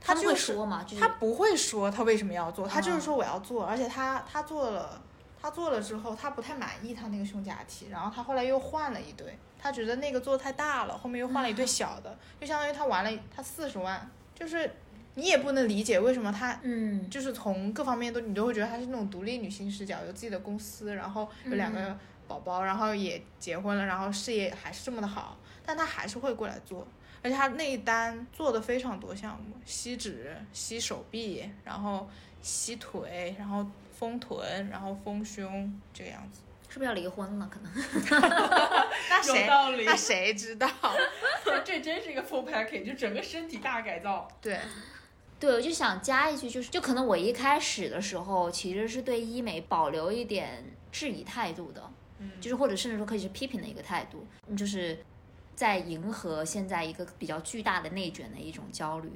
他就是说嘛，就是他不会说他为什么要做，他就是哦说我要做，而且他他做了，他做了之后他不太满意他那个胸假体，然后他后来又换了一对，他觉得那个做的太大了，后面又换了一对 小的，就相当于他玩了他四十万，就是你也不能理解为什么他。嗯就是从各方面都，你都会觉得她是那种独立女性视角，有自己的公司，然后有两个宝宝，然后也结婚了，然后事业还是这么的好。但他还是会过来做，而且他那一单做的非常多项目，吸脂、吸手臂，然后吸腿，然后丰臀，然后丰胸这个样子。是不是要离婚了？可能 那谁有道理那谁知道？这真是一个 full package，就整个身体大改造。对，对，我就想加一句，就是就可能我一开始的时候其实是对医美保留一点质疑态度的，嗯就是或者甚至说可以是批评的一个态度，就是在迎合现在一个比较巨大的内卷的一种焦虑，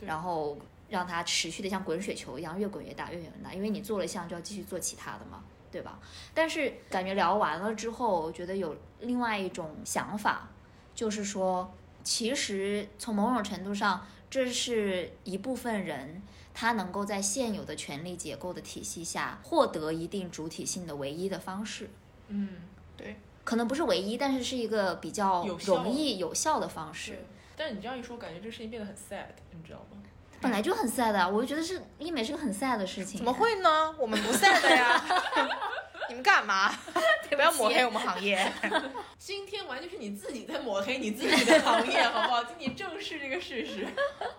然后让它持续的像滚雪球一样越滚越大，越滚越大，因为你做了一项就要继续做其他的嘛。对吧？但是感觉聊完了之后，我觉得有另外一种想法，就是说，其实从某种程度上，这是一部分人他能够在现有的权力结构的体系下获得一定主体性的唯一的方式。嗯，对可能不是唯一，但是是一个比较容易有效的方式。。但是你这样一说，感觉这个事情变得很 sad，你知道吗？本来就很 sad 啊，我就觉得是医美是个很 sad 的事情。怎么？会呢？我们不 sad 呀！你们干嘛？不要抹黑我们行业。今天完全是你自己在抹黑你自己的行业，好不好？请你正视这个事实。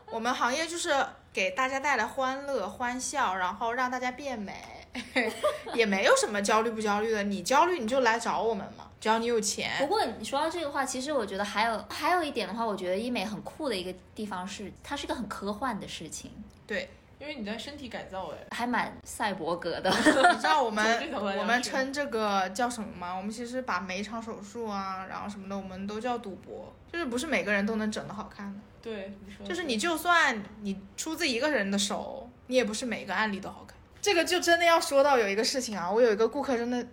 我们行业就是给大家带来欢乐、欢笑，然后让大家变美，也没有什么焦虑不焦虑的。你焦虑你就来找我们嘛，只要你有钱不。过你说到这个话，其实我觉得还有还有一点的话，我觉得医美很酷的一个地方是，它是一个很科幻的事情，对，因为你在身体改造，哎，还蛮赛博格的。你知道我们我们称这个叫什么吗？我们其实把每一场手术啊，然后什么的，我们都叫赌博，就是不是每个人都能整得好看的。对，你说就是你就算你出自一个人的手，你也不是每个案例都好看。这个就真的要说到有一个事情啊，我有一个顾客真的，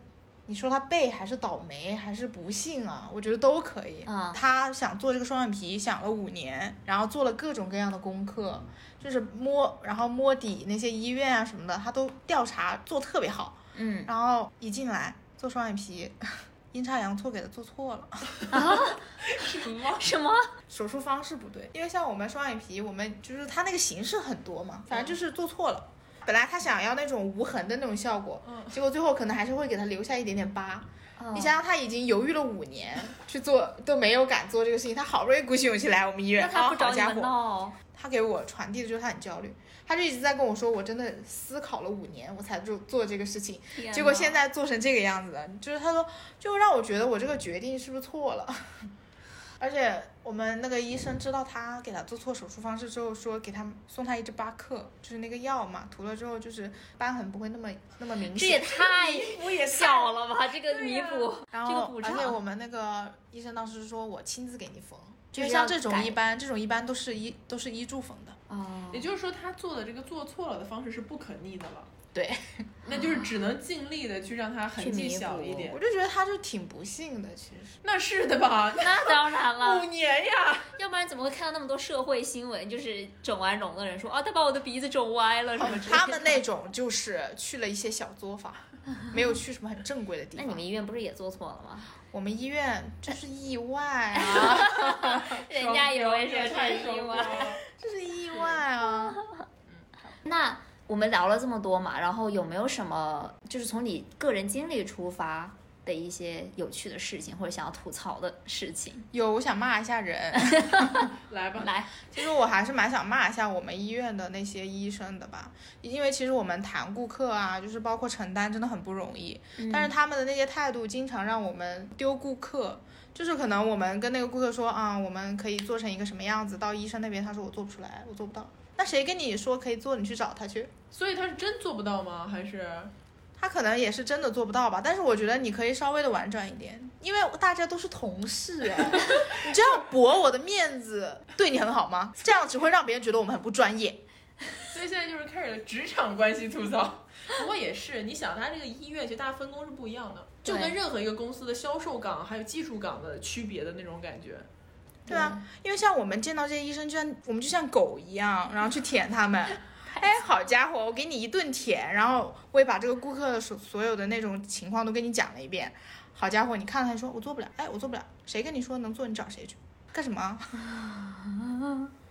你说他背还是倒霉还是不幸啊，我觉得都可以。嗯他想做这个双眼皮，想了五年，然后做了各种各样的功课，就是摸，然后摸底那些医院啊什么的，他都调查做特别好。嗯，然后一进来做双眼皮，阴差阳错给他做错了啊。什么？什么？手术方式不对，因为像我们双眼皮，我们就是它那个形式很多嘛，反正就是做错了。本来他想要那种无痕的那种效果，嗯结果最后可能还是会给他留下一点点疤。哦你想想，他已经犹豫了五年去做，都没有敢做这个事情，他好不容易鼓起勇气来我们医院，那他不啊找家伙，闹？他给我传递的就是他很焦虑，他就一直在跟我说，我真的思考了五年，我才做做这个事情，结果现在做成这个样子的，就是他说，就让我觉得我这个决定是不是错了。而且我们那个医生知道他给他做错手术方式之后，说给他送他一支巴克，就是那个药嘛，涂了之后就是疤痕不会那么那么明显这也显。太我也小了吧？这个弥补，然这个而且我，们那个医生当时说我亲自给你缝，就像这种一般这种一般都是医都是医助缝的。哦也就是说，他做的这个做错了的方式是不可逆的了。对，那就是只能尽力的去让它痕迹小一点我。就觉得他就挺不幸的，其实。那是的吧？那当然了 五，年呀，要不然怎么会看到那么多社会新闻，就是整完容的人说，啊，他把我的鼻子整歪了什么之类的。他们那种就是去了一些小作坊，没有去什么很正规的地方。那你们医院不是也做错了吗？我们医院这是意外啊，人家以为也是太双太意外。这是意外啊。那我们聊了这么多嘛，然后有没有什么就是从你个人经历出发的一些有趣的事情，或者想要吐槽的事情？有，我想骂一下人。来吧，来，其实我还是蛮想骂一下我们医院的那些医生的吧，因为其实我们谈顾客啊，就是包括承担真的很不容易，但是他们的那些态度经常让我们丢顾客。就是可能我们跟那个顾客说啊，我们可以做成一个什么样子，到医生那边他说我做不出来，我做不到。那谁跟你说可以做，你去找他去。所以他是真做不到吗？还是他可能也是真的做不到吧，但是我觉得你可以稍微的婉转一点，因为大家都是同事哎，你这样驳我的面子，对你很好吗？这样只会让别人觉得我们很不专业。所以现在就是开始了职场关系吐槽。不过也是，你想，他这个医院其实大家分工是不一样的，就跟任何一个公司的销售岗还有技术岗的区别的那种感觉。对啊，因为像我们见到这些医生，就像我们就像狗一样，然后去舔他们。哎，好家伙，我给你一顿舔，然后我也把这个顾客所所有的那种情况都跟你讲了一遍。好家伙，你看了他说我做不了，哎，我做不了，谁跟你说能做，你找谁去？干什么？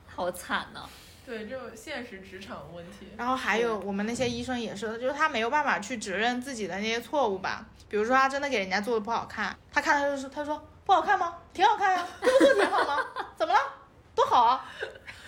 好惨啊、对，这种现实职场问题。然后还有我们那些医生也是，就是他没有办法去指认自己的那些错误吧。比如说他真的给人家做的不好看，他看他就说他说不好看吗？挺好看呀、这不做挺好吗？怎么了？多好啊！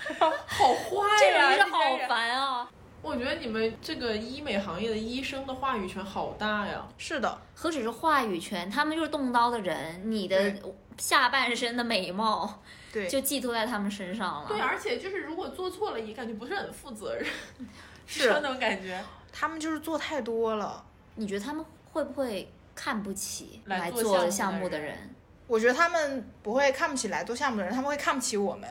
好坏这呀、人是好这些人烦啊！我觉得你们这个医美行业的医生的话语权好大呀。是的，何止是话语权，他们就是动刀的人，你的下半身的美貌对，就寄托在他们身上了。对，而且就是如果做错了，也感觉不是很负责任，是那种感觉。他们就是做太多了。你觉得他们会不会看不起来做项目的人？我觉得他们不会看不起来做项目的人，他们会看不起我们。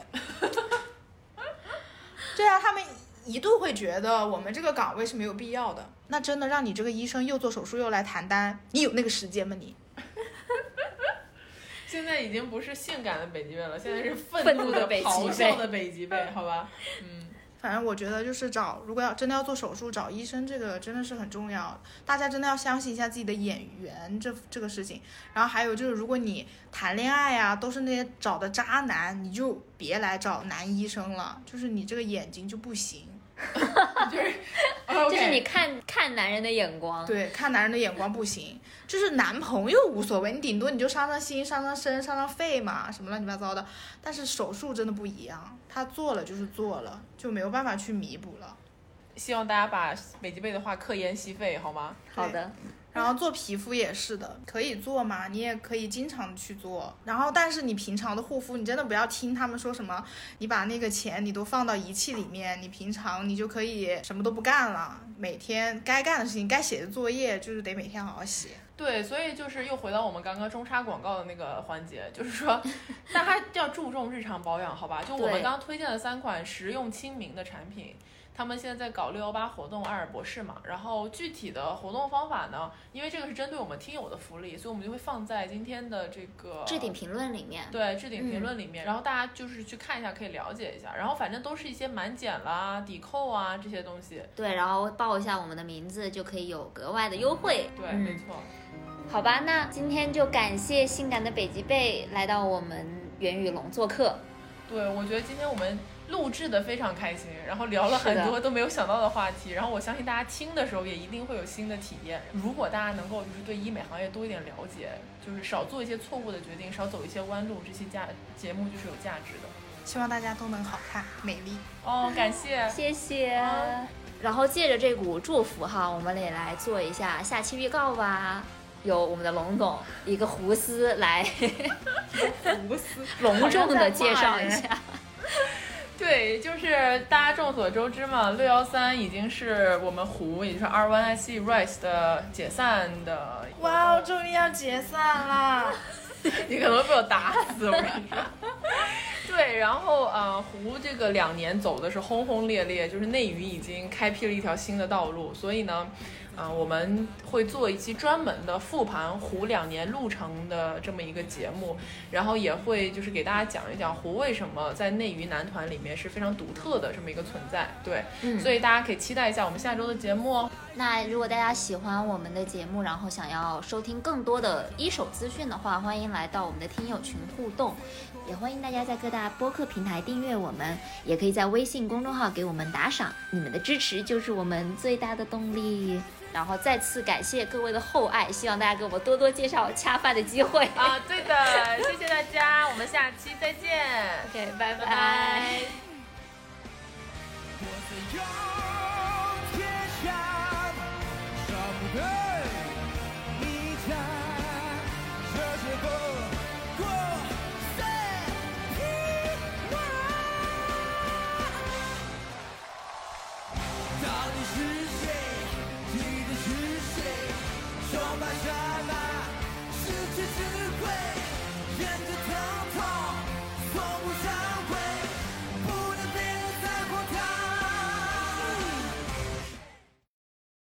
对啊，他们一度会觉得我们这个岗位是没有必要的。那真的让你这个医生又做手术又来谈单，你有那个时间吗你？现在已经不是性感的北极贝了，现在是愤愤怒怒的北极咆哮的北极贝，好吧？嗯，反正我觉得就是找，如果要真的要做手术，找医生这个真的是很重要。大家真的要相信一下自己的眼缘这这个事情。然后还有就是，如果你谈恋爱呀、都是那些找的渣男，你就别来找男医生了，就是你这个眼睛就不行。就是，就是你看看男人的眼光。对，看男人的眼光不行，就是男朋友无所谓，你顶多你就伤伤心、伤伤身、伤伤肺嘛，什么乱七八糟的。但是手术真的不一样，他做了就是做了，就没有办法去弥补了。希望大家把北极贝的话刻烟吸肺，好吗？好的，然后做皮肤也是的，可以做嘛，你也可以经常去做。然后，但是你平常的护肤，你真的不要听他们说什么，你把那个钱你都放到仪器里面，你平常你就可以什么都不干了，每天该干的事情、该写的作业，就是得每天好好写。对，所以就是又回到我们刚刚中插广告的那个环节，就是说 大家要注重日常保养，好吧？就我们刚刚推荐的三款实用亲民的产品，他们现在在搞六幺八活动，爱尔博士嘛。然后具体的活动方法呢，因为这个是针对我们听友的福利，所以我们就会放在今天的这个置顶评论里面。对置顶评嗯论里面，然后大家就是去看一下，可以了解一下。然后反正都是一些满减啦、抵扣啊这些东西。对，然后报一下我们的名字，就可以有格外的优惠。对，嗯没错。好吧，那今天就感谢性感的北极贝来到我们元宇龙做客。对，我觉得今天我们录制的非常开心，然后聊了很多都没有想到的话题，然后我相信大家听的时候也一定会有新的体验。如果大家能够就是对医美行业多一点了解，就是少做一些错误的决定，少走一些弯路，这期价节目就是有价值的。希望大家都能好看美丽。哦，感谢。谢谢好。然后借着这股祝福哈，我们也来做一下下期预告吧。有我们的龙总一个胡思来胡思，隆重的介绍一下。对，就是大家众所周知嘛，六幺三已经是我们湖，也就是 R One I C Rise 的解散的。哇哦，终于要解散啦！你可能被我打死，我跟你说。对，然后呃，湖这个两年走的是轰轰烈烈，就是内娱已经开辟了一条新的道路，所以呢，呃，我们会做一期专门的复盘湖两年路程的这么一个节目，然后也会就是给大家讲一讲湖为什么在内娱男团里面是非常独特的这么一个存在。对，嗯所以大家可以期待一下我们下周的节目哦。那如果大家喜欢我们的节目，然后想要收听更多的一手资讯的话，欢迎来到我们的听友群互动，也欢迎大家在各大播客平台订阅我们，也可以在微信公众号给我们打赏，你们的支持就是我们最大的动力。然后再次感谢各位的厚爱，希望大家给我们多多介绍恰饭的机会。啊，对的，谢谢大家，我们下期再见。OK，拜拜